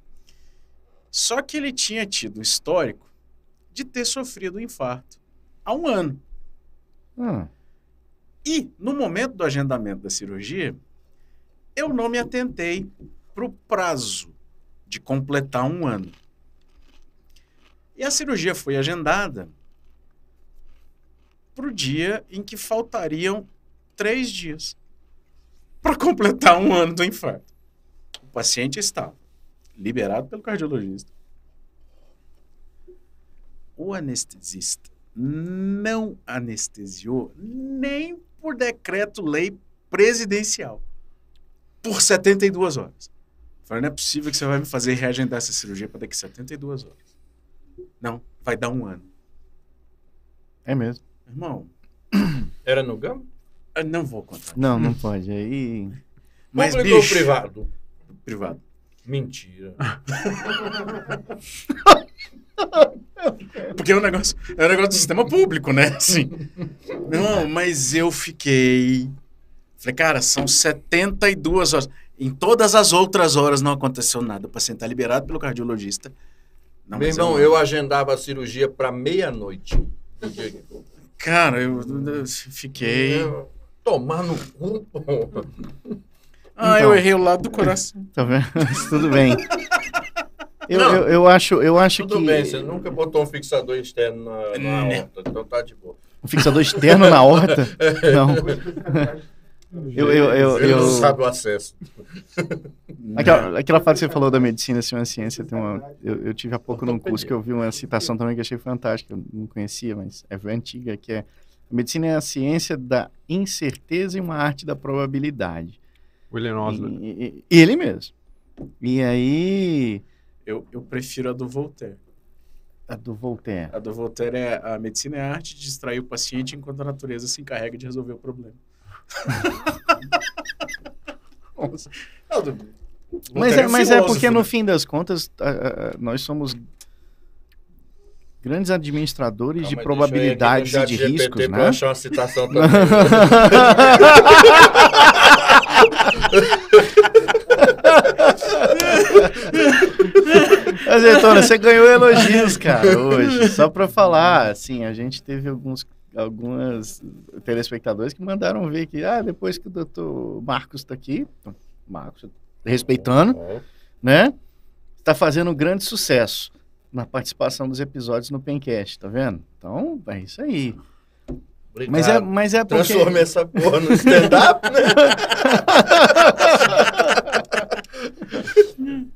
Só que ele tinha tido histórico de ter sofrido um infarto há um ano. Ah, E, no momento do agendamento da cirurgia, eu não me atentei para o prazo de completar um ano. E a cirurgia foi agendada para o dia em que faltariam três dias para completar um ano do infarto. O paciente estava liberado pelo cardiologista. O anestesista não anestesiou nem por decreto-lei presidencial por 72 horas. Falei, não é possível que você vai me fazer reagendar essa cirurgia para daqui a 72 horas. Não, vai dar um ano. é mesmo. Irmão, (clears throat) Era no Gama? eu não vou contar. Não, não pode. Aí. Mas, Público ou bicho, privado? privado. Mentira. (laughs) Porque é um negócio, é um negócio do sistema público, né? Assim. Não, mas eu fiquei. Falei, cara, são 72 horas. Em todas as outras horas não aconteceu nada. O paciente está liberado pelo cardiologista. Não, Meu irmão, não- eu agendava a cirurgia para meia-noite. Cara, eu, eu fiquei. Eu- Tomar no cu, porra. Ah, Então. eu errei o lado do coração. Tá vendo? Mas Tudo bem. Eu, Não. eu, eu acho, eu acho Tudo que. bem, você nunca botou um fixador externo na, na Né. horta, então tá de boa. Um fixador externo na horta? (laughs) Não. (laughs) Eu, eu, eu, Ele eu- não sabe o acesso. (laughs) Aquela, aquela parte que você falou da medicina ser uma ciência, tem uma, eu, eu tive há pouco num curso que eu vi uma citação também que achei fantástica, eu não conhecia, mas é antiga, que é a medicina é a ciência da incerteza e uma arte da probabilidade. William Osler. E- e ele mesmo. E aí, Eu, eu prefiro a do Voltaire. a do Voltaire. A do Voltaire é a medicina é a arte de distrair o paciente enquanto a natureza se encarrega de resolver o problema. Do- Mas é, mas é porque né? no fim das contas, a- a- nós somos grandes administradores de Calma aí, probabilidades e de riscos, pra né? eu achar uma citação (laughs) também. Azeitona, você ganhou elogios, cara, hoje. Só pra falar, assim, a gente teve alguns algumas telespectadores que mandaram ver que, ah, depois que o doutor Marcos tá aqui, Marcos, respeitando, né? Tá fazendo um grande sucesso na participação dos episódios no Pencast, tá vendo? Então, é isso aí. Obrigado. Mas é, mas é porque... Transforma essa porra no stand-up, né?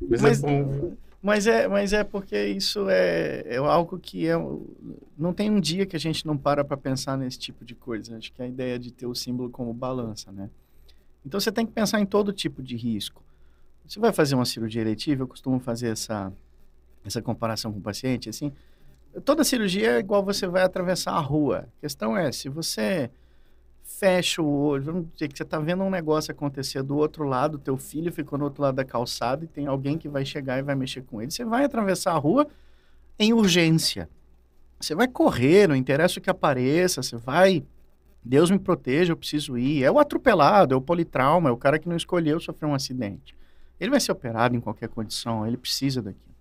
Mas, (laughs) Mas- é bom. Mas é, mas é porque isso é, é algo que é. Não tem um dia que a gente não para para pensar nesse tipo de coisa. Acho que a ideia de ter o símbolo como balança, né? Então você tem que pensar em todo tipo de risco. Você vai fazer uma cirurgia eletiva, eu costumo fazer essa, essa comparação com o paciente, assim. Toda cirurgia é igual você vai atravessar a rua. A questão é, se você fecha o olho, vamos dizer que você está vendo um negócio acontecer do outro lado, teu filho ficou no outro lado da calçada e tem alguém que vai chegar e vai mexer com ele. Você vai atravessar a rua em urgência. Você vai correr, não interessa o que apareça, você vai. Deus me proteja, eu preciso ir. É o atropelado, é o politrauma, é o cara que não escolheu sofrer um acidente. Ele vai ser operado em qualquer condição, ele precisa daquilo.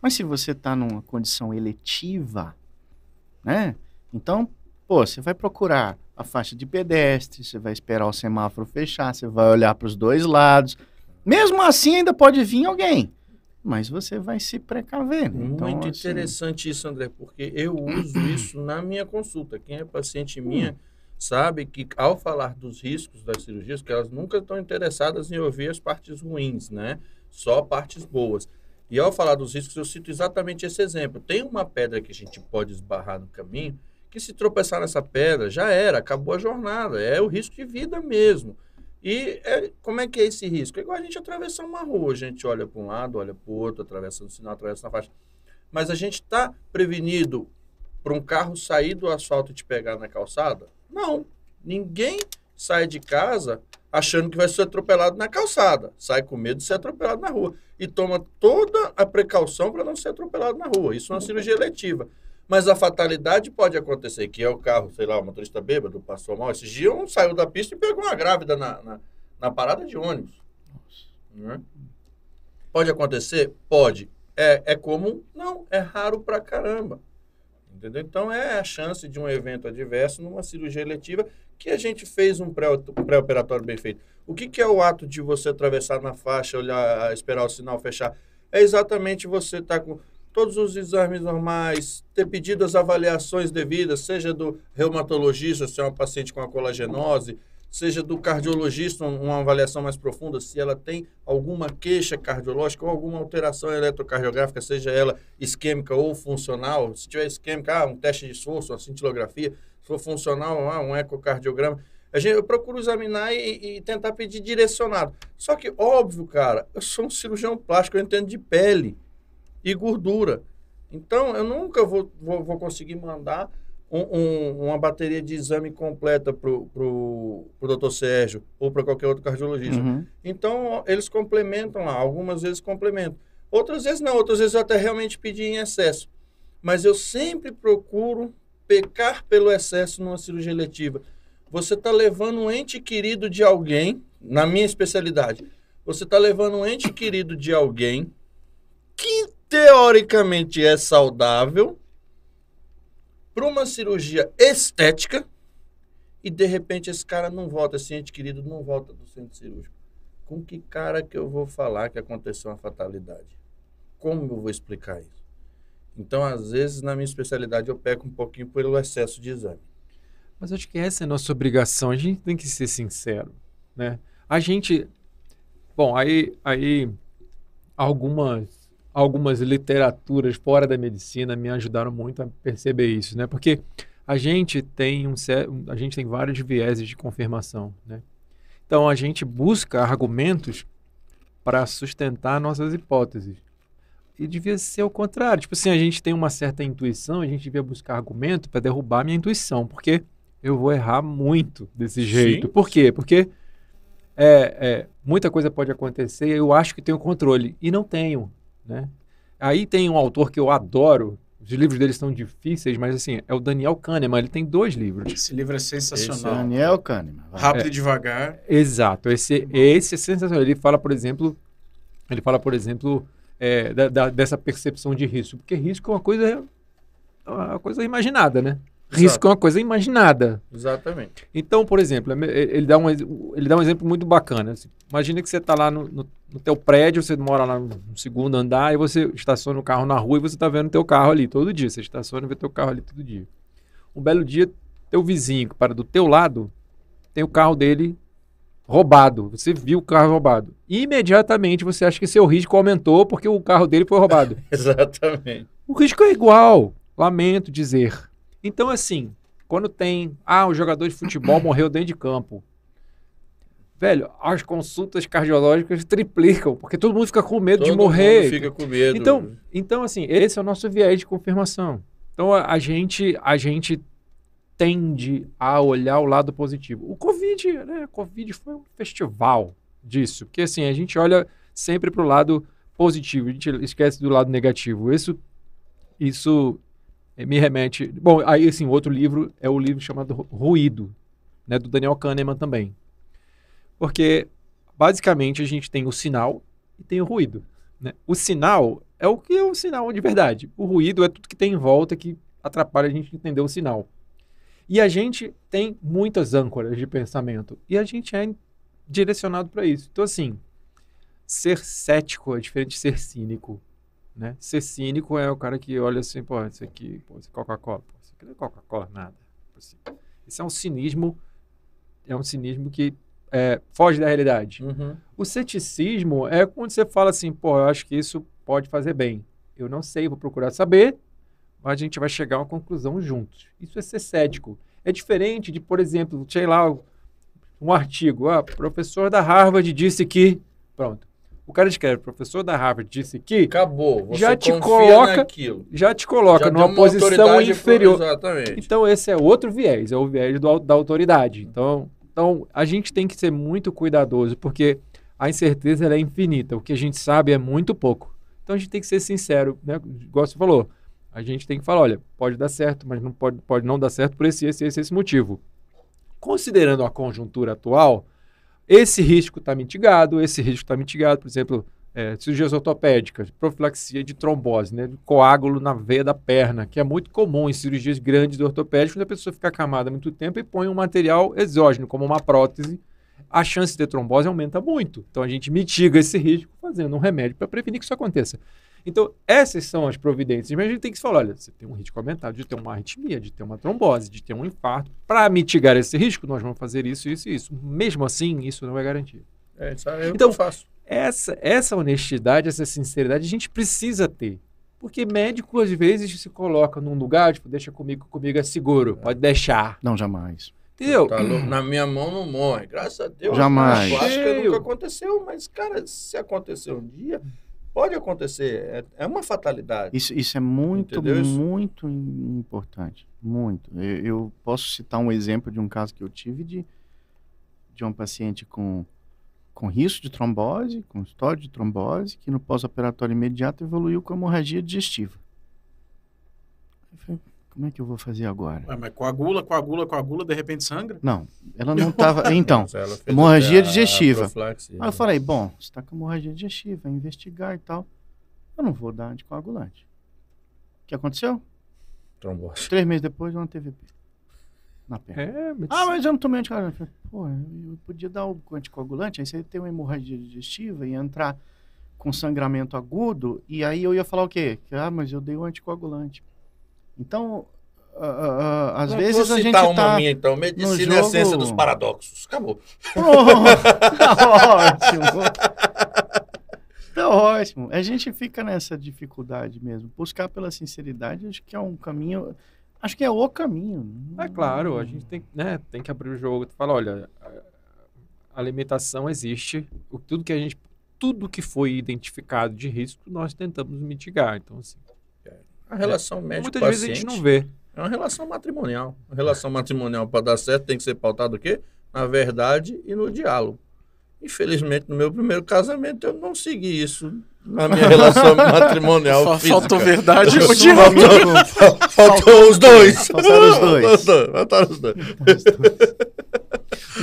Mas se você está numa condição eletiva, né? Então, pô, você vai procurar a faixa de pedestre, você vai esperar o semáforo fechar, você vai olhar para os dois lados, Mesmo assim, ainda pode vir alguém. Mas você vai se precaver. Né? Então, Muito assim, interessante isso, André, porque eu (clears throat) uso isso na minha consulta. Quem é paciente minha sabe que ao falar dos riscos das cirurgias, que elas nunca estão interessadas em ouvir as partes ruins, né? Só partes boas. E ao falar dos riscos, eu cito exatamente esse exemplo. Tem uma pedra que a gente pode esbarrar no caminho, que se tropeçar nessa pedra, já era, acabou a jornada. É o risco de vida mesmo. E é- como é que é esse risco? É igual a gente atravessar uma rua. A gente olha para um lado, olha para o outro, atravessa no sinal, atravessa na faixa. Mas a gente está prevenido para um carro sair do asfalto e te pegar na calçada? Não. Ninguém sai de casa achando que vai ser atropelado na calçada. Sai com medo de ser atropelado na rua. E toma toda a precaução para não ser atropelado na rua. Isso é uma cirurgia eletiva. Mas a fatalidade pode acontecer, que é o carro, sei lá, o motorista bêbado, passou mal. Esses dias um saiu da pista e pegou uma grávida na, na, na parada de ônibus. Né? Pode acontecer? Pode. É, é comum? Não, é raro pra caramba. Entendeu? Então é a chance de um evento adverso numa cirurgia eletiva que a gente fez um pré- pré-operatório bem feito. O que, que é o ato de você atravessar na faixa, olhar, esperar o sinal fechar? É exatamente você estar com todos os exames normais, ter pedido as avaliações devidas, seja do reumatologista, se é uma paciente com a colagenose, seja do cardiologista, um- uma avaliação mais profunda, se ela tem alguma queixa cardiológica ou alguma alteração eletrocardiográfica, seja ela isquêmica ou funcional. Se tiver isquêmica, ah, um teste de esforço, uma cintilografia. Se for funcional, ah, um ecocardiograma. A gente, eu procuro examinar e, e tentar pedir direcionado. Só que, óbvio, cara, eu sou um cirurgião plástico, eu entendo de pele e gordura. Então, eu nunca vou, vou, vou conseguir mandar um- um- uma bateria de exame completa para o pro, pro doutor Sérgio ou para qualquer outro cardiologista. uhum. Então, eles complementam lá. Algumas vezes complementam. Outras vezes não. Outras vezes eu até realmente pedi em excesso. Mas eu sempre procuro pecar pelo excesso numa cirurgia eletiva. Você está levando um ente querido de alguém, na minha especialidade, você está levando um ente querido de alguém que teoricamente é saudável para uma cirurgia estética e de repente esse cara não volta, esse ente querido não volta do centro cirúrgico. Com que cara que eu vou falar que aconteceu uma fatalidade? Como eu vou explicar isso? Então, às vezes, na minha especialidade, eu peco um pouquinho pelo excesso de exame. Mas acho que essa é a nossa obrigação. A gente tem que ser sincero, né? A gente, bom, aí, aí algumas algumas literaturas fora da medicina me ajudaram muito a perceber isso, né? Porque a gente tem um a gente tem vários vieses de confirmação, né? Então a gente busca argumentos para sustentar nossas hipóteses. E devia ser o contrário. Tipo assim, a gente tem uma certa intuição, a gente devia buscar argumento para derrubar a minha intuição, porque eu vou errar muito desse jeito. Sim. Por quê? Porque é, é, muita coisa pode acontecer e eu acho que tenho controle. E não tenho. Né? Aí tem um autor que eu adoro, os livros dele são difíceis, mas assim, é o Daniel Kahneman, ele tem dois livros. Esse livro é sensacional. Daniel Kahneman. Rápido e devagar. Exato, esse, esse é sensacional. Ele fala, por exemplo, ele fala, por exemplo, é, da- da- dessa percepção de risco, porque risco é uma coisa, é uma coisa imaginada, né? Risco é uma coisa imaginada. Exatamente. Então, por exemplo, ele dá um, ele dá um exemplo muito bacana. Assim, Imagina que você está lá no, no, no teu prédio, você mora lá no segundo andar e você estaciona o carro na rua e você está vendo teu carro ali todo dia. Você estaciona e vê teu carro ali todo dia. Um belo dia, teu vizinho que para do teu lado tem o carro dele roubado. Você viu o carro roubado. Imediatamente você acha que seu risco aumentou porque o carro dele foi roubado. (laughs) Exatamente. O risco é igual, lamento dizer. Então, assim, quando tem. Ah, o jogador de futebol (clears throat) morreu dentro de campo. Velho, as consultas cardiológicas (laughs) triplicam, porque todo mundo fica com medo de Todo morrer. mundo fica com medo. Então, então, assim, esse é o nosso viés de confirmação. Então, a, a gente, a gente tende a olhar o lado positivo. O Covid, né? O Covid foi um festival disso, porque assim, a gente olha sempre para o lado positivo, a gente esquece do lado negativo. Isso, isso me remete. Bom, aí assim, outro livro é o livro chamado Ru- Ruído, né, do Daniel Kahneman também. Porque basicamente a gente tem o sinal e tem o ruído. né? O sinal é o que é o sinal de verdade. O ruído é tudo que tem em volta que atrapalha a gente entender o sinal. E a gente tem muitas âncoras de pensamento e a gente é direcionado para isso. Então assim, ser cético é diferente de ser cínico. Né? Ser cínico é o cara que olha assim, pô, isso aqui, pô, isso é Coca-Cola, isso aqui não é Coca-Cola, nada. Assim. Isso é um cinismo, é um cinismo que é, foge da realidade. Uhum. O ceticismo é quando você fala assim, pô, eu acho que isso pode fazer bem. Eu não sei, vou procurar saber, mas a gente vai chegar a uma conclusão juntos. Isso é ser cético. É diferente de, por exemplo, sei lá, um artigo. Ah, professor da Harvard disse que. Pronto. O cara escreve, professor da Harvard disse que. Acabou. Você Já te coloca- naquilo. Já te coloca Já numa posição inferior. por- Exatamente. Então, esse é outro viés, é o viés do da autoridade. Então, então, a gente tem que ser muito cuidadoso, porque a incerteza é infinita. O que a gente sabe é muito pouco. Então, a gente tem que ser sincero, né? Igual você falou. A gente tem que falar, olha, pode dar certo, mas não pode, pode não dar certo por esse, esse, esse, esse motivo. Considerando a conjuntura atual, esse risco está mitigado, esse risco está mitigado, por exemplo, é, cirurgias ortopédicas, profilaxia de trombose, né, coágulo na veia da perna, que é muito comum em cirurgias grandes ortopédicas, quando a pessoa fica acamada há muito tempo e põe um material exógeno, como uma prótese, a chance de ter trombose aumenta muito. Então a gente mitiga esse risco fazendo um remédio para prevenir que isso aconteça. Então, essas são as providências. Mas a gente tem que falar: olha, você tem um risco aumentado de ter uma arritmia, de ter uma trombose, de ter um infarto. Para mitigar esse risco, nós vamos fazer isso, isso e isso. Mesmo assim, isso não é garantia. É, isso aí é Então, eu faço. Essa, essa honestidade, essa sinceridade, a gente precisa ter. Porque médico, às vezes, se coloca num lugar, tipo, deixa comigo, comigo é seguro, pode deixar. Não, jamais. Entendeu? Tá louco? Na minha mão não morre. Graças a Deus. Jamais. Eu acho que nunca aconteceu, mas, cara, se acontecer um dia, pode acontecer. É, é uma fatalidade. Isso, isso é muito, Entendeu muito im- importante. Muito. Eu, eu posso citar um exemplo de um caso que eu tive de, de uma paciente com, com risco de trombose, com história de trombose, que no pós-operatório imediato evoluiu com hemorragia digestiva. Eu falei, como é que eu vou fazer agora? Ué, mas coagula, coagula, coagula, de repente sangra? Não, ela (laughs) não estava. Então, hemorragia digestiva. Aí eu falei, bom, você está com hemorragia digestiva, investigar e tal. Eu não vou dar anticoagulante. O que aconteceu? Trombose. Três meses depois, uma TVP. Na perna. É, mas- Ah, mas eu não tomei anticoagulante. Falei, Pô, eu podia dar o anticoagulante, aí você tem uma hemorragia digestiva e entrar com sangramento agudo, e aí eu ia falar o quê? Que, ah, mas eu dei o anticoagulante. Então, ah, ah, às Não, vezes vou a gente citar uma tá... minha, então. Medicina no é a ciência jogo- dos paradoxos. Acabou. (laughs) Oh, tá ótimo. Tá ótimo. A gente fica nessa dificuldade mesmo. Buscar pela sinceridade, acho que é um caminho. Acho que é o caminho. É claro, a gente tem, né, tem que abrir o jogo e falar, olha, a- a limitação existe, o- tudo que a gente, tudo que foi identificado de risco, nós tentamos mitigar. Então, assim, A relação médico muitas vezes a gente não vê. É uma relação matrimonial. A relação matrimonial, para dar certo, tem que ser pautada o quê? Na verdade e no diálogo. Infelizmente, no meu primeiro casamento, eu não segui isso na minha (laughs) relação matrimonial. Física. Faltou verdade no sou diálogo. Faltou, faltou os dois. Faltaram os dois. Faltou- Faltaram os dois.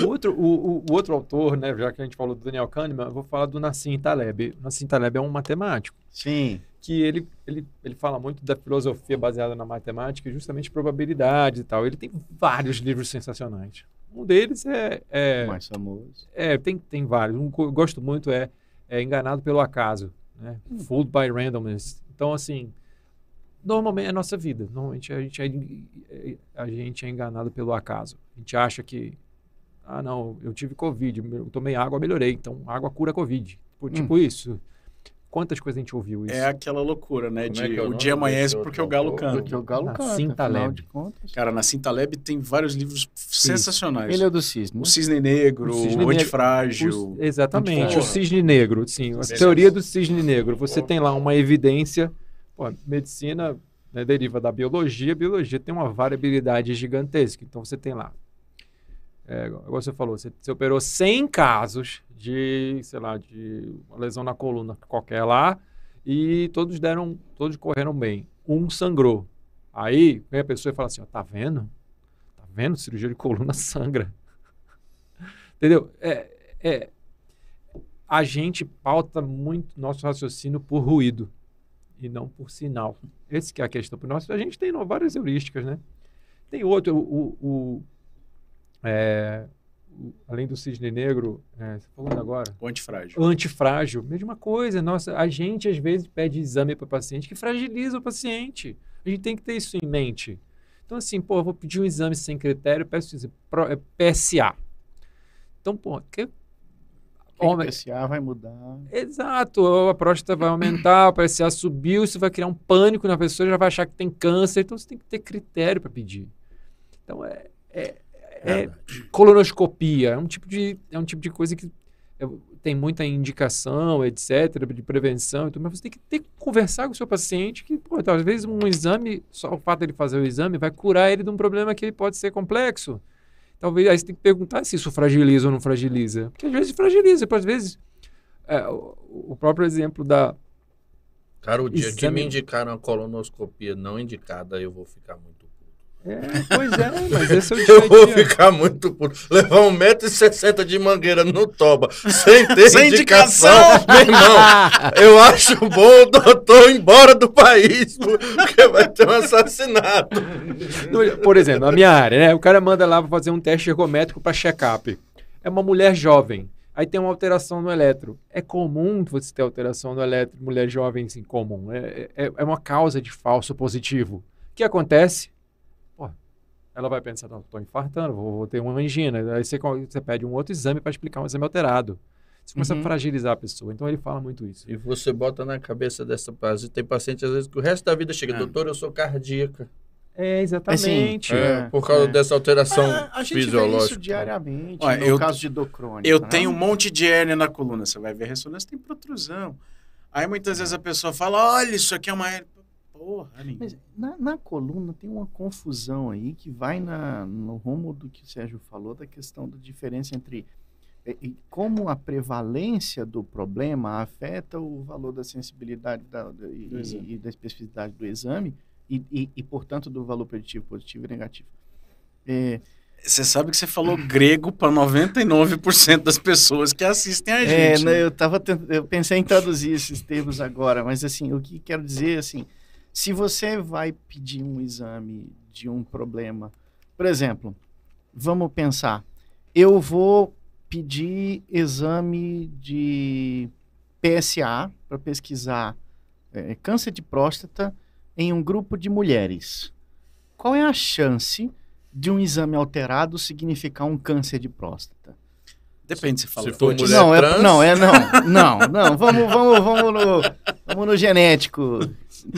O outro, o, o- outro autor, né, já que a gente falou do Daniel Kahneman, eu vou falar do Nassim Taleb. Nassim Taleb é um matemático. Sim. que ele, ele, ele fala muito da filosofia baseada na matemática e justamente probabilidades e tal. Ele tem vários livros sensacionais. Um deles é, é, Mais famoso. é tem, tem vários. Um que eu gosto muito é, é Enganado pelo Acaso, né? Fooled by Randomness. Então, assim, normalmente é a nossa vida. Normalmente a gente é, a gente é enganado pelo acaso. A gente acha que, ah, não, eu tive Covid, eu tomei água, melhorei. Então, água cura Covid. Tipo, tipo isso. Quantas coisas a gente ouviu isso? É aquela loucura, né? Como de é é o o dia amanhece porque o galo canta. Porque o Galo canta, de contas. Cara, na Cintaleb tem vários livros sensacionais. Ele é o do Cisne. O né? Cisne Negro, O o, Cisne Negro. Antifrágil. O- exatamente, Porra. o cisne negro, sim, a teoria do cisne negro. Você tem lá uma evidência, pô, medicina né, deriva da biologia, a biologia tem uma variabilidade gigantesca. Então você tem lá, é, igual você falou, você, você operou 100 casos de, sei lá, de uma lesão na coluna qualquer lá, e todos deram, todos correram bem. Um sangrou. Aí vem a pessoa e fala assim, ó, tá vendo? Tá vendo? Cirurgia de coluna (laughs) sangra. Entendeu? É, é, a gente pauta muito nosso raciocínio por ruído e não por sinal. Esse que é a questão. Nós, a gente tem várias heurísticas, né? Tem outro, o, o, é, além do cisne negro, é, você falando agora, O antifrágil. o antifrágil, mesma coisa. Nossa, a gente às vezes pede exame para o paciente que fragiliza o paciente. A gente tem que ter isso em mente. Então, assim, pô, vou pedir um exame sem critério, peço dizer, pro- é PSA. Então, pô, que, Homem- o PSA vai mudar? Exato, a próstata vai aumentar, o PSA subiu, isso vai criar um pânico na pessoa, já vai achar que tem câncer, então você tem que ter critério para pedir. Então é, é, é colonoscopia, é um tipo de é um tipo de coisa que é, tem muita indicação, etc, de prevenção, e tudo, mas você tem que ter que conversar com o seu paciente que, pô, vezes um exame, só o fato dele fazer o exame vai curar ele de um problema que pode ser complexo. Talvez aí você tem que perguntar se isso fragiliza ou não fragiliza. Porque às vezes fragiliza, às vezes. é, o, próprio exemplo da. Cara, o dia que Exame- me indicaram a colonoscopia não indicada, eu vou ficar muito. É, pois é, mas esse é o dia (laughs) Eu vou ficar muito puto. Levar 1,60m de mangueira no toba, sem ter Sem indicação. indicação. Meu irmão, eu acho bom o doutor ir embora do país, porque vai ter um assassinato. Por exemplo, na minha área, né? O cara manda lá para fazer um teste ergométrico para check-up. É uma mulher jovem. Aí tem uma alteração no eletro. É comum você ter alteração no eletro, mulher jovem, assim, comum. É, é, é uma causa de falso positivo. O que acontece? Ela vai pensar, não, tô infartando, vou, vou ter uma angina. Aí você, você pede um outro exame para explicar um exame alterado. Você começa Uhum. a fragilizar a pessoa. Então ele fala muito isso. E você bota na cabeça dessa paciente. Tem paciente, às vezes, que o resto da vida chega, É. doutor, eu sou cardíaca. É, exatamente. É, por causa é. dessa alteração Ah, a gente vê fisiológica. isso diariamente, Olha, no eu- caso de dor crônica. Eu né? tenho um monte de hérnia na coluna. Você vai ver a ressonância, tem protrusão. Aí muitas vezes a pessoa fala: olha, isso aqui é uma hérnia. Porra, linda. Mas na, na coluna tem uma confusão aí que vai na, no rumo do que o Sérgio falou, da questão da diferença entre e- e como a prevalência do problema afeta o valor da sensibilidade da, da- e, e da especificidade do exame e, e, e, portanto, do valor preditivo, positivo e negativo. É, Você sabe que você falou grego para 99% das pessoas que assistem a É, gente. né, né? eu, tava tent- eu pensei em traduzir esses termos agora, mas assim, o que quero dizer assim, se você vai pedir um exame de um problema, por exemplo, vamos pensar, eu vou pedir exame de PSA para pesquisar é, câncer de próstata em um grupo de mulheres. Qual é a chance de um exame alterado significar um câncer de próstata? Depende se fala. Se for mulher não, é, trans? não, é não, não, não. Vamos, vamos, vamos no, vamos no genético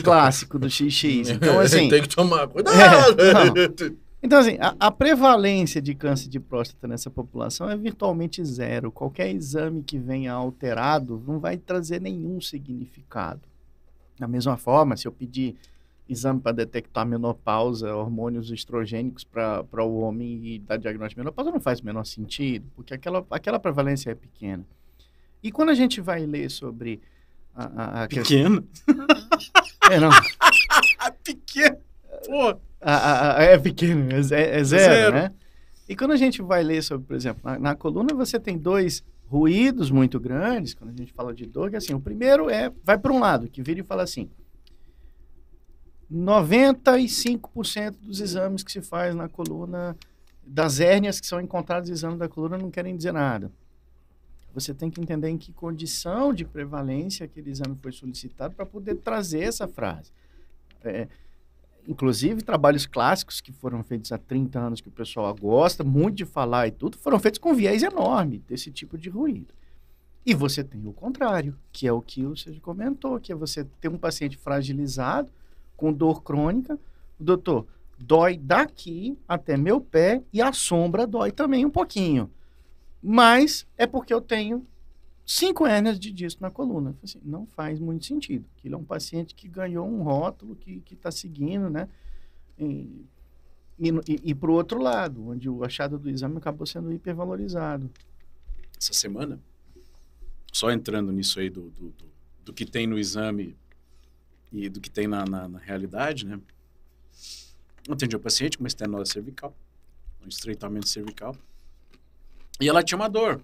clássico do XX. (laughs) Então, assim, Tem que tomar cuidado. É, então, assim, a, a prevalência de câncer de próstata nessa população é virtualmente zero. Qualquer exame que venha alterado não vai trazer nenhum significado. Da mesma forma, se eu pedir exame para detectar menopausa, hormônios estrogênicos para o homem e dar diagnóstico de menopausa, não faz o menor sentido, porque aquela, aquela prevalência é pequena. E quando a gente vai ler sobre a, a, a. Pequeno. É, não. (laughs) Pequeno. Pô. A- a- a- é pequeno, é, é zero, Zero. né? E quando a gente vai ler sobre, por exemplo, na, na coluna você tem dois ruídos muito grandes, quando a gente fala de dor, que assim, o primeiro é, vai para um lado, que vira e fala assim, 95% dos exames que se faz na coluna, das hérnias que são encontradas no exame da coluna não querem dizer nada. Você tem que entender em que condição de prevalência aquele exame foi solicitado para poder trazer essa frase. É, inclusive trabalhos clássicos que foram feitos há 30 anos que o pessoal gosta muito de falar e tudo, foram feitos com viés enorme desse tipo de ruído. E você tem o contrário, que é o que Sérgio comentou, que é você ter um paciente fragilizado, com dor crônica, o doutor, dói daqui até meu pé e a sombra dói também um pouquinho. Mas é porque eu tenho cinco hérnias de disco na coluna. Assim, não faz muito sentido. Ele é um paciente que ganhou um rótulo, que está seguindo, né? E, e, e, para o outro lado, onde o achado do exame acabou sendo hipervalorizado. Essa semana, só entrando nisso aí do, do, do, do que tem no exame e do que tem na, na, na realidade, né? Eu atendi uma paciente com uma estenose cervical, um estreitamento cervical, e ela tinha uma dor.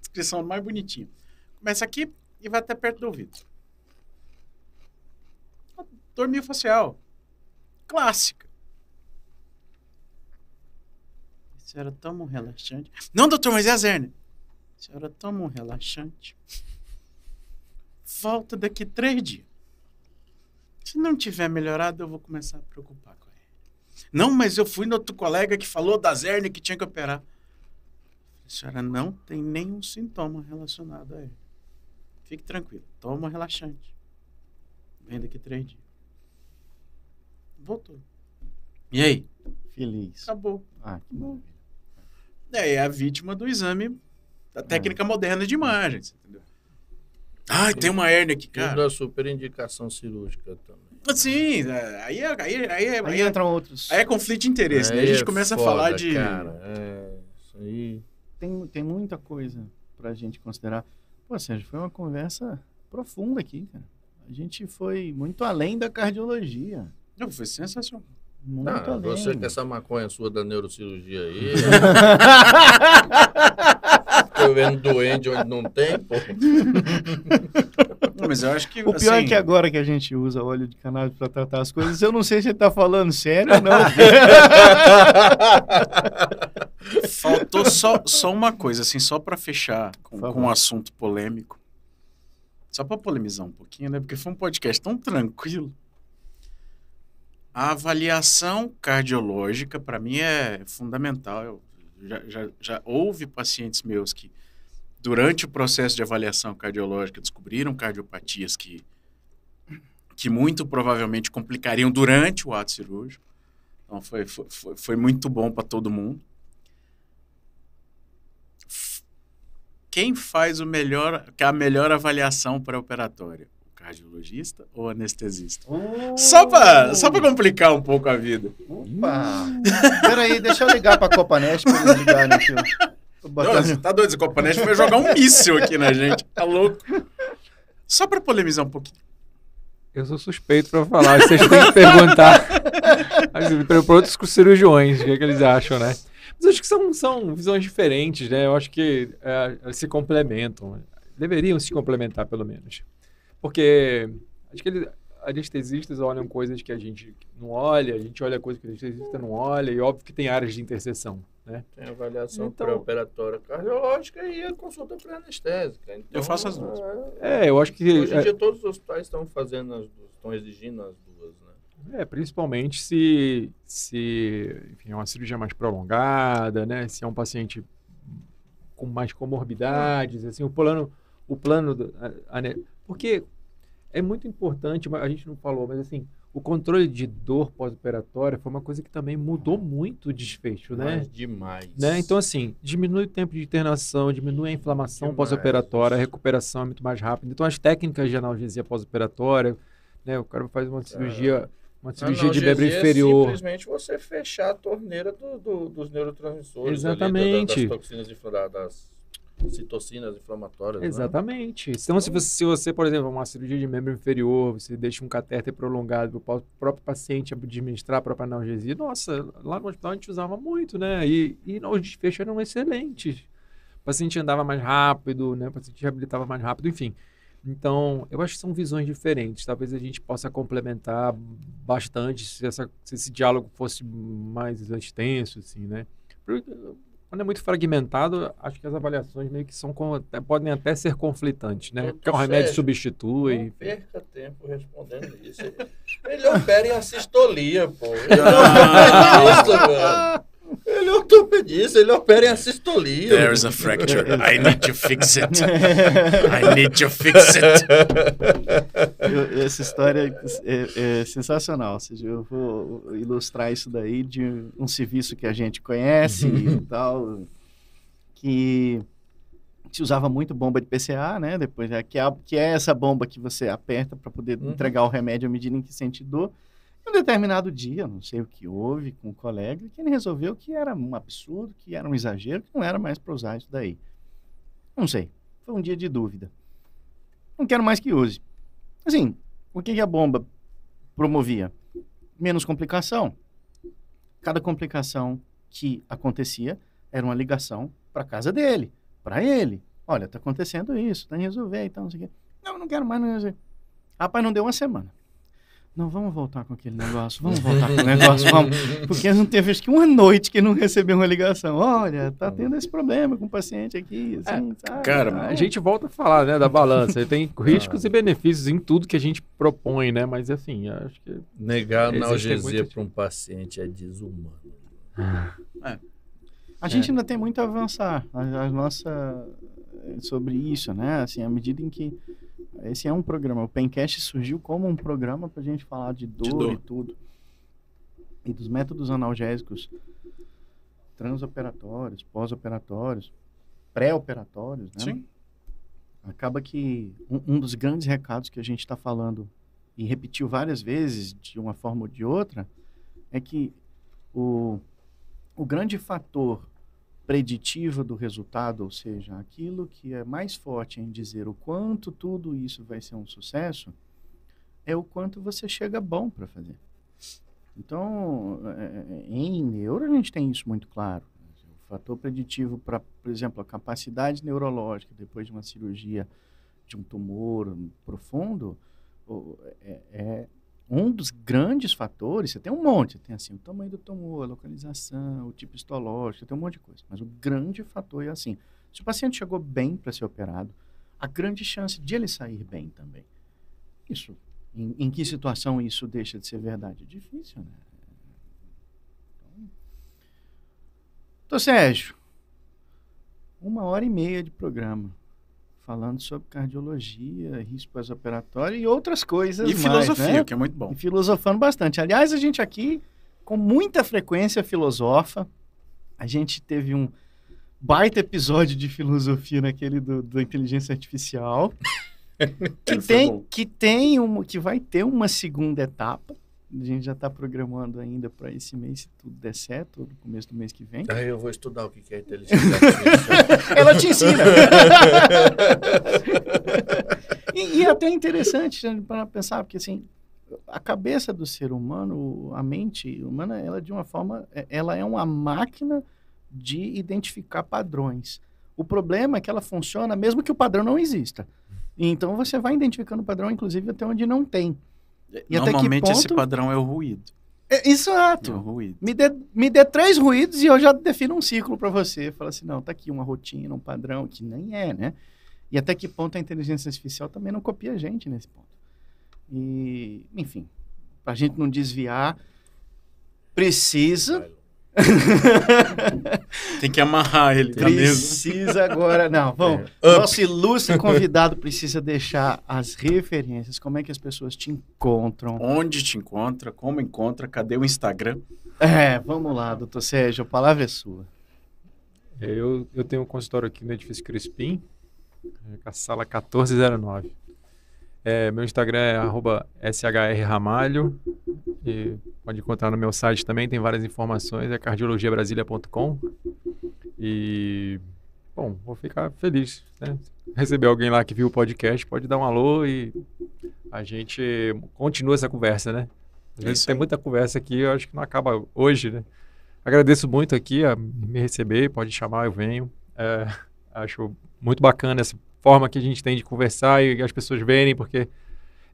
Descrição mais bonitinha. Começa aqui e vai até perto do ouvido. Dor miofascial. Clássica. senhora toma um relaxante. Não, doutor, mas é a Zerna. senhora toma um relaxante. Volta daqui três dias. Se não tiver melhorado, eu vou começar a preocupar. Não, mas eu fui no outro colega que falou da Zerna que tinha que operar. A senhora não tem nenhum sintoma relacionado a ele. Fique tranquilo, toma um relaxante. Vem daqui três dias. Voltou. E aí? Feliz. Acabou. Ah, que maravilha. É, é a vítima do exame da técnica moderna de imagens, entendeu? Ah, tem uma hérnia aqui, Cara. cara. da super indicação cirúrgica também. Sim, é, aí, é- aí, é- aí, é- Aí aí, é- entram outros. aí é conflito de interesse, né? A gente é começa a foda, falar de. Cara, é, isso aí. Tem, tem muita coisa pra gente considerar. Pô, Sérgio, foi uma conversa profunda aqui, cara. A gente foi muito além da cardiologia. Não, foi sensacional. Muito Ah, além. você com essa maconha sua da neurocirurgia aí. (laughs) Tô vendo doente onde não tem, pô. (laughs) Não, mas eu acho que. O pior assim, é que agora que a gente usa óleo de cannabis pra tratar as coisas, eu não sei se ele tá falando sério ou não. (laughs) Faltou só, só uma coisa, assim, só pra fechar com, com um assunto polêmico. Só pra polemizar um pouquinho, né? Porque foi um podcast tão tranquilo. A avaliação cardiológica, pra mim, é fundamental. Eu já, já, já houve pacientes meus que, durante o processo de avaliação cardiológica, descobriram cardiopatias que, que muito provavelmente complicariam durante o ato cirúrgico. Então, foi, foi, foi, muito bom para todo mundo. Quem faz o melhor, a melhor avaliação pré-operatória? O cardiologista ou anestesista? Só para só pra complicar um pouco a vida. Opa! Peraí, deixa eu ligar pra Copanest pra eles ligarem aqui. Não, você tá doido? Esse Copanete vai jogar um míssil aqui na gente. Tá louco? Só para polemizar um pouquinho. Eu sou suspeito pra falar. Vocês têm que perguntar para outros cirurgiões o que, é que eles acham, né? Mas acho que são, são visões diferentes, né? Eu acho que é, elas se complementam. Deveriam se complementar, pelo menos. Porque acho que eles, anestesistas olham coisas que a gente não olha, a gente olha coisas que o anestesista não olha, e óbvio que tem áreas de interseção, né? Tem avaliação Então- pré-operatória cardiológica e a consulta pré-anestésica. Então, Eu faço as duas. é, É, eu acho que... Hoje em dia todos os hospitais estão fazendo as duas, estão exigindo as duas, né? É, principalmente se, se enfim, é uma cirurgia mais prolongada, né? Se é um paciente com mais comorbidades, assim, o plano, o plano, do- a- a ne- porque é muito importante, mas a gente não falou, mas assim, o controle de dor pós-operatória foi uma coisa que também mudou muito o desfecho, né? Mas demais. Né? Então, assim, diminui o tempo de internação, diminui a inflamação pós-operatória, a recuperação é muito mais rápida. Então, as técnicas de analgesia pós-operatória, né? O cara faz uma cirurgia, uma cirurgia de membro é inferior. simplesmente você fechar a torneira do- do- dos neurotransmissores. ali, Exatamente. da- das toxinas, infla- das citocinas inflamatórias. né? Exatamente. Então, se você, se você, por exemplo, uma cirurgia de membro inferior, você deixa um catéter prolongado para o próprio paciente administrar a própria analgesia, nossa, lá no hospital a gente usava muito, né? E, e os desfechos eram excelentes. O paciente andava mais rápido, né? O paciente reabilitava mais rápido, enfim. Então, eu acho que são visões diferentes. Talvez a gente possa complementar bastante se, essa- se esse diálogo fosse mais extenso, assim, né? Quando é muito fragmentado, acho que as avaliações meio que são podem até ser conflitantes, né? Porque o remédio Sérgio, substitui. Não perca tempo respondendo isso. Ele opera em assistolia, pô. (laughs) Ele não. Ele é ortopedista, ele opera em assistolia. There's a fracture. I need to fix it. I need to fix it. Eu- essa história é, é sensacional. Ou seja, eu vou ilustrar isso daí de um serviço que a gente conhece e tal, que se usava muito bomba de PCA, né? Depois, é, que, é, que é essa bomba que você aperta para poder Uhum. entregar o remédio à medida em que sente dor. Um determinado dia, não sei o que houve com o colega, que ele resolveu que era um absurdo, que era um exagero, que não era mais para usar isso daí. Não sei. Foi um dia de dúvida. Não quero mais que use. Assim, o que, que a bomba promovia? Menos complicação. Cada complicação que acontecia era uma ligação para casa dele, para ele. Olha, tá acontecendo isso, tem que resolver e tal, não sei o quê. Não, não quero mais, não resolver. Rapaz, não deu uma semana. Não, vamos voltar com aquele negócio, vamos voltar com o negócio, vamos. Porque não teve acho que uma noite que não recebeu uma ligação. Olha, tá tendo esse problema com o paciente aqui, assim, sabe? cara, Ah, A gente volta a falar, né, da balança. Tem (laughs) riscos e benefícios em tudo que a gente propõe, né? Mas assim, acho que Negar analgesia para um paciente é desumano. A gente ainda tem muito a avançar. A, a nossa sobre isso, né? Assim, à medida em que esse é um programa, o Pencast surgiu como um programa para a gente falar de dor, dor. e tudo e dos métodos analgésicos transoperatórios, pós-operatórios, pré-operatórios, né? Sim. Acaba que um, um dos grandes recados que a gente está falando e repetiu várias vezes de uma forma ou de outra é que o, o grande fator preditivo do resultado, ou seja, aquilo que é mais forte em dizer o quanto tudo isso vai ser um sucesso, é o quanto você chega bom para fazer. Então, é, em neuro a gente tem isso muito claro. O fator preditivo para, por exemplo, a capacidade neurológica depois de uma cirurgia de um tumor profundo é, é um dos grandes fatores. Você tem um monte, tem assim o tamanho do tumor, a localização, o tipo histológico, tem um monte de coisa. Mas o grande fator é assim: se o paciente chegou bem para ser operado, a grande chance de ele sair bem também. Isso. Em, em que situação isso deixa de ser verdade? É difícil, né? Então, Doutor Sérgio, uma hora e meia de programa falando sobre cardiologia, risco pós-operatório e outras coisas E mais, filosofia, né? que é muito bom. E filosofando bastante. Aliás, a gente aqui, com muita frequência, filosofa. A gente teve um baita episódio de filosofia naquele do, da inteligência artificial. (laughs) que, Foi tem, que tem uma, que vai ter uma segunda etapa. A gente já está programando ainda para esse mês, se tudo der certo, no começo do mês que vem. Aí eu vou estudar o que é inteligência (laughs) artificial. Ela te ensina. e, e é até interessante para pensar, porque assim, a cabeça do ser humano, a mente humana, ela de uma forma, é- ela é uma máquina de identificar padrões. O problema é que ela funciona mesmo que o padrão não exista. Então você vai identificando o padrão, inclusive até onde não tem. E até que Normalmente esse ponto- padrão é o ruído. É, É o exato. ruído. Me dê, me dê três ruídos e eu já defino um ciclo para você. Fala assim, não, tá aqui uma rotina, um padrão, que nem é, né? E até que ponto a inteligência artificial também não copia a gente nesse ponto. E, enfim, para a gente não desviar, precisa, (laughs) Tem que amarrar ele na mesa. precisa agora, não, vamos. É. Nosso ilustre convidado precisa deixar as referências, como é que as pessoas te encontram. Onde te encontra, como encontra, cadê o Instagram? É, vamos lá, doutor Sérgio, a palavra é sua. eu, eu tenho um consultório aqui no edifício Crispim, é, a sala 1409. É, meu Instagram é arroba shrramalho. E pode encontrar no meu site também, tem várias informações, é cardiologiabrasilia.com. E, bom, vou ficar feliz, né? Receber alguém lá que viu o podcast, pode dar um alô e a gente continua essa conversa, né? Às É vezes isso tem aí. muita conversa aqui, eu acho que não acaba hoje, né? Agradeço muito aqui a me receber, pode chamar, eu venho. É, acho muito bacana essa forma que a gente tem de conversar e as pessoas verem, porque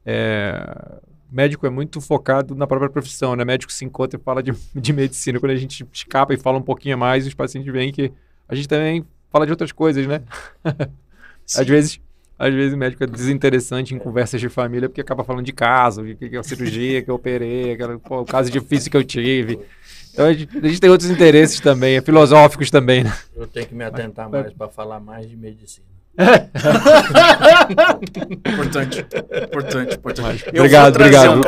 é, médico é muito focado na própria profissão, né? Médico se encontra e fala de, de medicina. Quando a gente escapa e fala um pouquinho a mais, os pacientes veem que a gente também fala de outras coisas, né? (laughs) Às vezes, às vezes o médico é desinteressante em conversas de família porque acaba falando de caso, de que que é a cirurgia que eu operei, aquela, pô, o caso difícil que eu tive. Então a gente, a gente tem outros interesses também, é filosóficos também, né? Eu tenho que me atentar mais para falar mais de medicina. (laughs) Importante, importante, importante. Eu Obrigado, obrigado. um.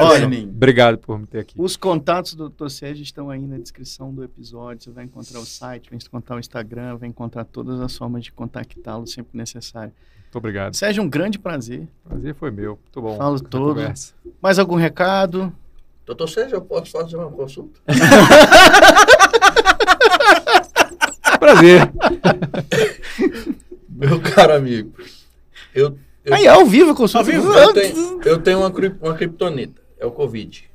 Obrigado por me ter aqui. Os contatos do Dr. Sérgio estão aí na descrição do episódio. Você vai encontrar o site, vai encontrar o Instagram, vai encontrar todas as formas de contactá-lo sempre que necessário. Muito obrigado. Sérgio, um grande prazer. Prazer foi meu. Muito bom. Falo todo. conversa. Mais algum recado? Doutor Sérgio, eu posso fazer uma consulta? (laughs) Prazer. (laughs) Meu caro amigo, eu, eu, Aí, ao vivo, consulta. Ao vivo, eu tenho, eu tenho uma, cri- uma criptonita, é o Covid.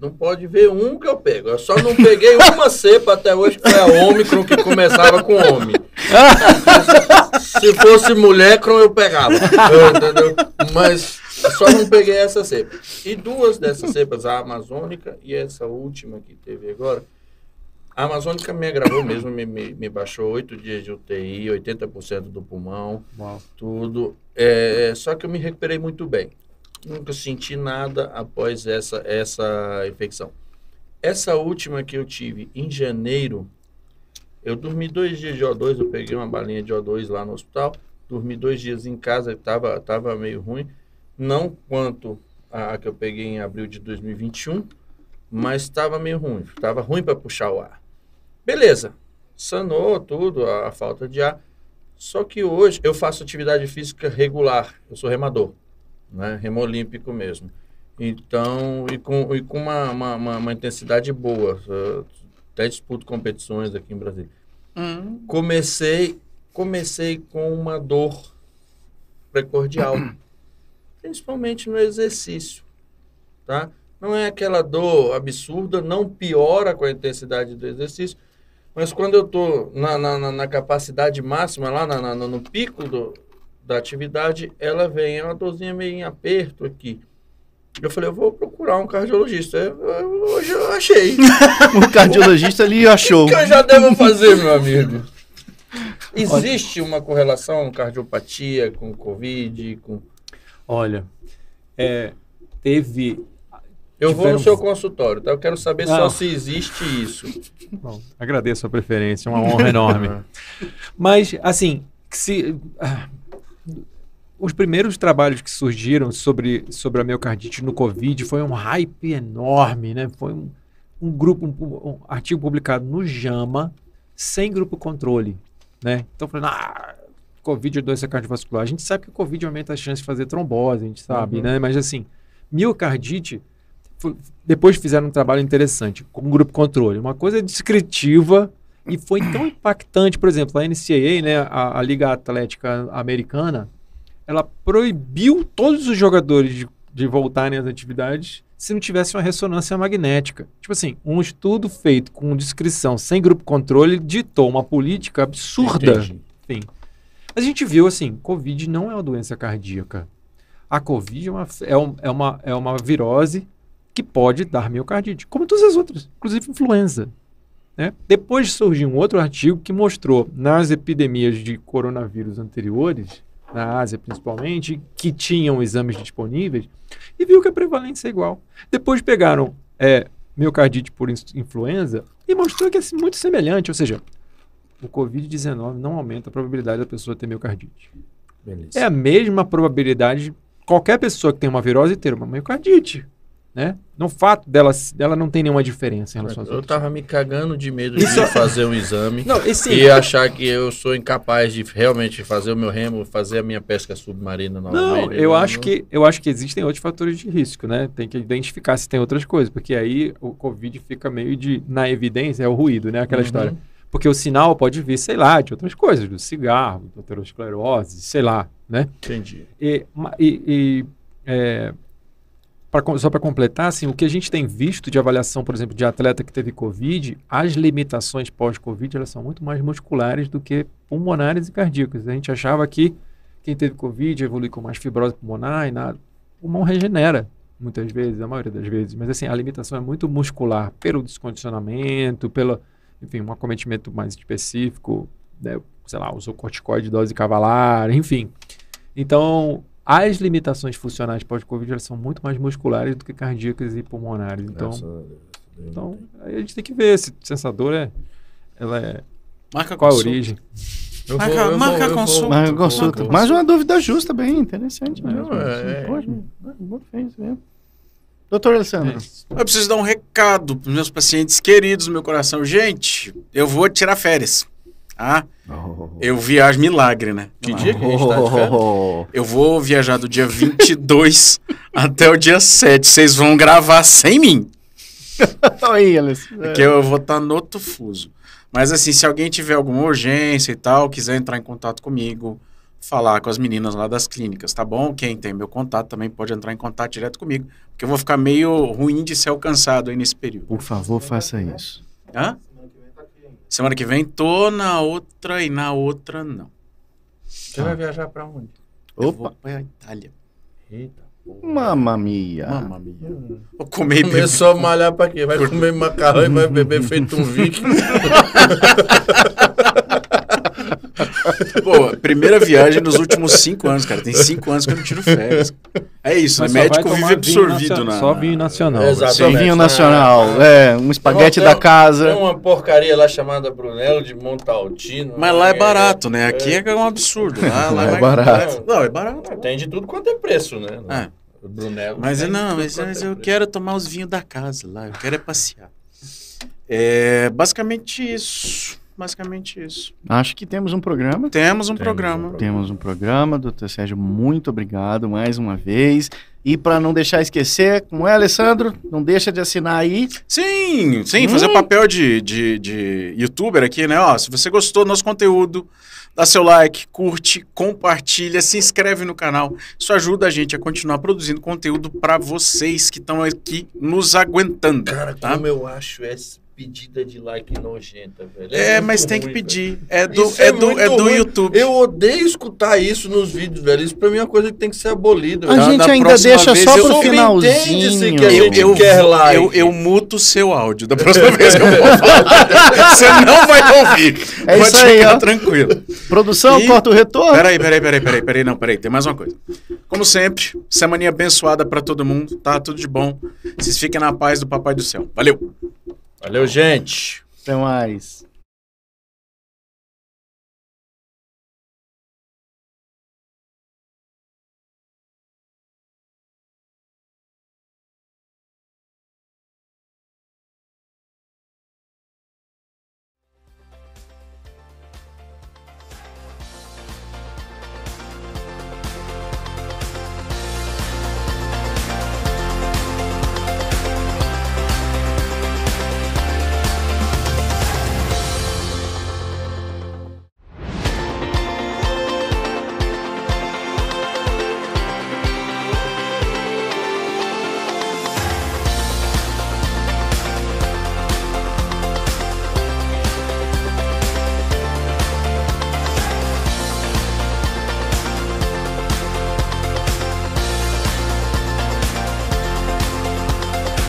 Não pode ver um que eu pego. Eu só não peguei uma cepa até hoje, que foi a Ômicron, que começava com homem. Se fosse mulher, eu pegava. Entendeu? Mas só não peguei essa cepa. E duas dessas cepas, a amazônica e essa última que teve agora, a amazônica me agravou mesmo, me, me, me baixou oito dias de UTI, 80% do pulmão, Uau. tudo. É, só que eu me recuperei muito bem. Nunca senti nada após essa, essa infecção. Essa última que eu tive em janeiro, eu dormi dois dias de O2, eu peguei uma balinha de O2 lá no hospital, dormi dois dias em casa, estava tava meio ruim. Não quanto a, a que eu peguei em abril de 2021, mas estava meio ruim. Estava ruim para puxar o ar. Beleza, sanou tudo, a, a falta de ar. Só que hoje eu faço atividade física regular, eu sou remador, né? remo olímpico mesmo. Então, e com, e com uma, uma, uma- uma intensidade boa. Eu até disputo competições aqui em Brasília. Hum. Comecei, comecei com uma dor precordial, (coughs) principalmente no exercício, tá? Não é aquela dor absurda, não piora com a intensidade do exercício, mas quando eu estou na, na, na- capacidade máxima, lá na- no pico do, da atividade, ela vem, é uma dorzinha meio em aperto aqui. Eu falei, eu vou procurar um cardiologista. Eu- eu- Hoje eu achei. O (laughs) cardiologista ali achou. O que eu já devo fazer, meu amigo? (laughs) Existe uma correlação cardiopatia com Covid? Com... Olha, é, teve. Eu vou Tiveram- no seu consultório, tá? Eu quero saber Não. só se existe isso. Bom, agradeço a preferência, é uma honra enorme. (laughs) Mas, assim, se, ah, os primeiros trabalhos que surgiram sobre, sobre a miocardite no Covid foi um hype enorme, né? Foi um, um grupo, um, um artigo publicado no JAMA, sem grupo controle, né? Então, falando, ah, Covid é doença cardiovascular. A gente sabe que o Covid aumenta a chance de fazer trombose, a gente sabe, Uhum. né? Mas, assim, miocardite, depois fizeram um trabalho interessante com o grupo controle. Uma coisa descritiva e foi tão (coughs) impactante, por exemplo, a NCAA, né, a, a Liga Atlética Americana, ela proibiu todos os jogadores de, de voltarem às atividades se não tivesse uma ressonância magnética. Tipo assim, um estudo feito com descrição sem grupo controle ditou uma política absurda. Enfim. A gente viu assim, Covid não é uma doença cardíaca. A Covid é uma, é um- é uma, é uma virose que pode dar miocardite, como todas as outras, inclusive influenza. né? Depois surgiu um outro artigo que mostrou nas epidemias de coronavírus anteriores, na Ásia principalmente, que tinham exames disponíveis, e viu que a prevalência é igual. Depois pegaram é, miocardite por influenza e mostrou que é muito semelhante, ou seja, o Covid-19 não aumenta a probabilidade da pessoa ter miocardite. Beleza. É a mesma probabilidade de qualquer pessoa que tem uma virose ter uma miocardite. Né? No fato dela, dela não tem nenhuma diferença em relação às Eu outras. tava me cagando de medo Isso- de fazer um exame Não, e sim, e achar que eu sou incapaz de realmente fazer o meu remo, fazer a minha pesca submarina Não, novamente. eu acho que eu acho que existem outros fatores de risco, né? Tem que identificar se tem outras coisas, porque aí o Covid fica meio de na evidência é o ruído, né? Aquela Uhum. história. Porque o sinal pode vir, sei lá, de outras coisas, do cigarro, da aterosclerose, sei lá, né? Entendi. E, e- e, é, pra só para completar, assim, o que a gente tem visto de avaliação, por exemplo, de atleta que teve Covid, as limitações pós-Covid elas são muito mais musculares do que pulmonares e cardíacas. A gente achava que quem teve Covid evolui com mais fibrose pulmonar e nada. O pulmão regenera, muitas vezes, a maioria das vezes. Mas assim, a limitação é muito muscular, pelo descondicionamento, pelo, enfim, um acometimento mais específico, né, sei lá, usou corticoide, dose cavalar, enfim. Então, as limitações funcionais pós-Covid são muito mais musculares do que cardíacas e pulmonares. Então, então aí a gente tem que ver se sensador é, ela é Marca qual a consulta. origem. Eu Marca- eu marca a consulta. Mas eu consulta. vou- Mais uma dúvida justa, bem interessante Não, mesmo. é- Assim, Poxa, bom, fez mesmo. Doutor Alessandro, Eu preciso dar um recado para meus pacientes queridos do meu coração. Gente, eu vou tirar férias. Ah, eu viajo milagre, né? Que dia que a gente tá de férias? Eu vou viajar do dia 22 (laughs) até o dia 7. Vocês vão gravar sem mim. Oi, Alessandro. Porque eu vou estar no outro fuso. Mas assim, se alguém tiver alguma urgência e tal, quiser entrar em contato comigo, falar com as meninas lá das clínicas, tá bom? Quem tem meu contato também pode entrar em contato direto comigo, porque eu vou ficar meio ruim de ser alcançado aí nesse período. Por favor, faça isso. Hã? Semana que vem tô na outra e na outra não. Você vai viajar pra onde? Eu Opa, vou pra Itália. Eita. mamma mia. Mamma mia. Vou comer e beber. Começou a malhar pra quê? Vai comer macarrão e vai beber feito um viking. (laughs) Pô, primeira viagem nos últimos cinco anos, cara. Tem cinco anos que eu não tiro férias. É isso, Mas né? Médico vive absorvido na. Só vinho nacional. Exato. Só vinho Ah, nacional. É, um espaguete Tem- da Tem casa. uma porcaria lá chamada Brunello de Montaltino. Mas lá é barato, né? Aqui é um absurdo. Lá, (laughs) lá É barato. Não, é barato. Tem de tudo quanto é preço, né? É. O Brunello. Mas tem não, mas, mas é eu quero tomar os vinhos da casa lá. Eu quero é passear. É basicamente isso. Basicamente isso. Acho que temos um programa. Temos um Temos programa. um Temos um programa, doutor Sérgio, muito obrigado mais uma vez. E para não deixar esquecer, como é, Alessandro? Não deixa de assinar aí. Sim, sim, Hum. fazer papel de, de, de youtuber aqui, né? Ó, se você gostou do nosso conteúdo, dá seu like, curte, compartilha, se inscreve no canal. Isso ajuda a gente a continuar produzindo conteúdo para vocês que estão aqui nos aguentando. Cara, tá? como eu acho essa pedida de like nojenta, velho. É, muito mas tem que ruim, pedir. É do, Isso é é do, é do ruim. YouTube. velho. Eu odeio escutar isso nos vídeos, velho. Isso pra mim é uma coisa que tem que ser abolida. A velho. gente da ainda deixa vez só pro finalzinho. que a Eu, gente eu, quer like. eu, eu muto o seu áudio da próxima (laughs) vez que eu for falar. (laughs) Você não vai ouvir. É Pode isso aí, ficar ó. tranquilo. Produção, E- corta o retorno. Peraí, peraí, peraí, peraí, peraí, não, peraí, tem mais uma coisa. Como sempre, semaninha abençoada pra todo mundo, tá? Tudo de bom. Vocês fiquem na paz do Papai do Céu. Valeu! Valeu, gente. Até mais.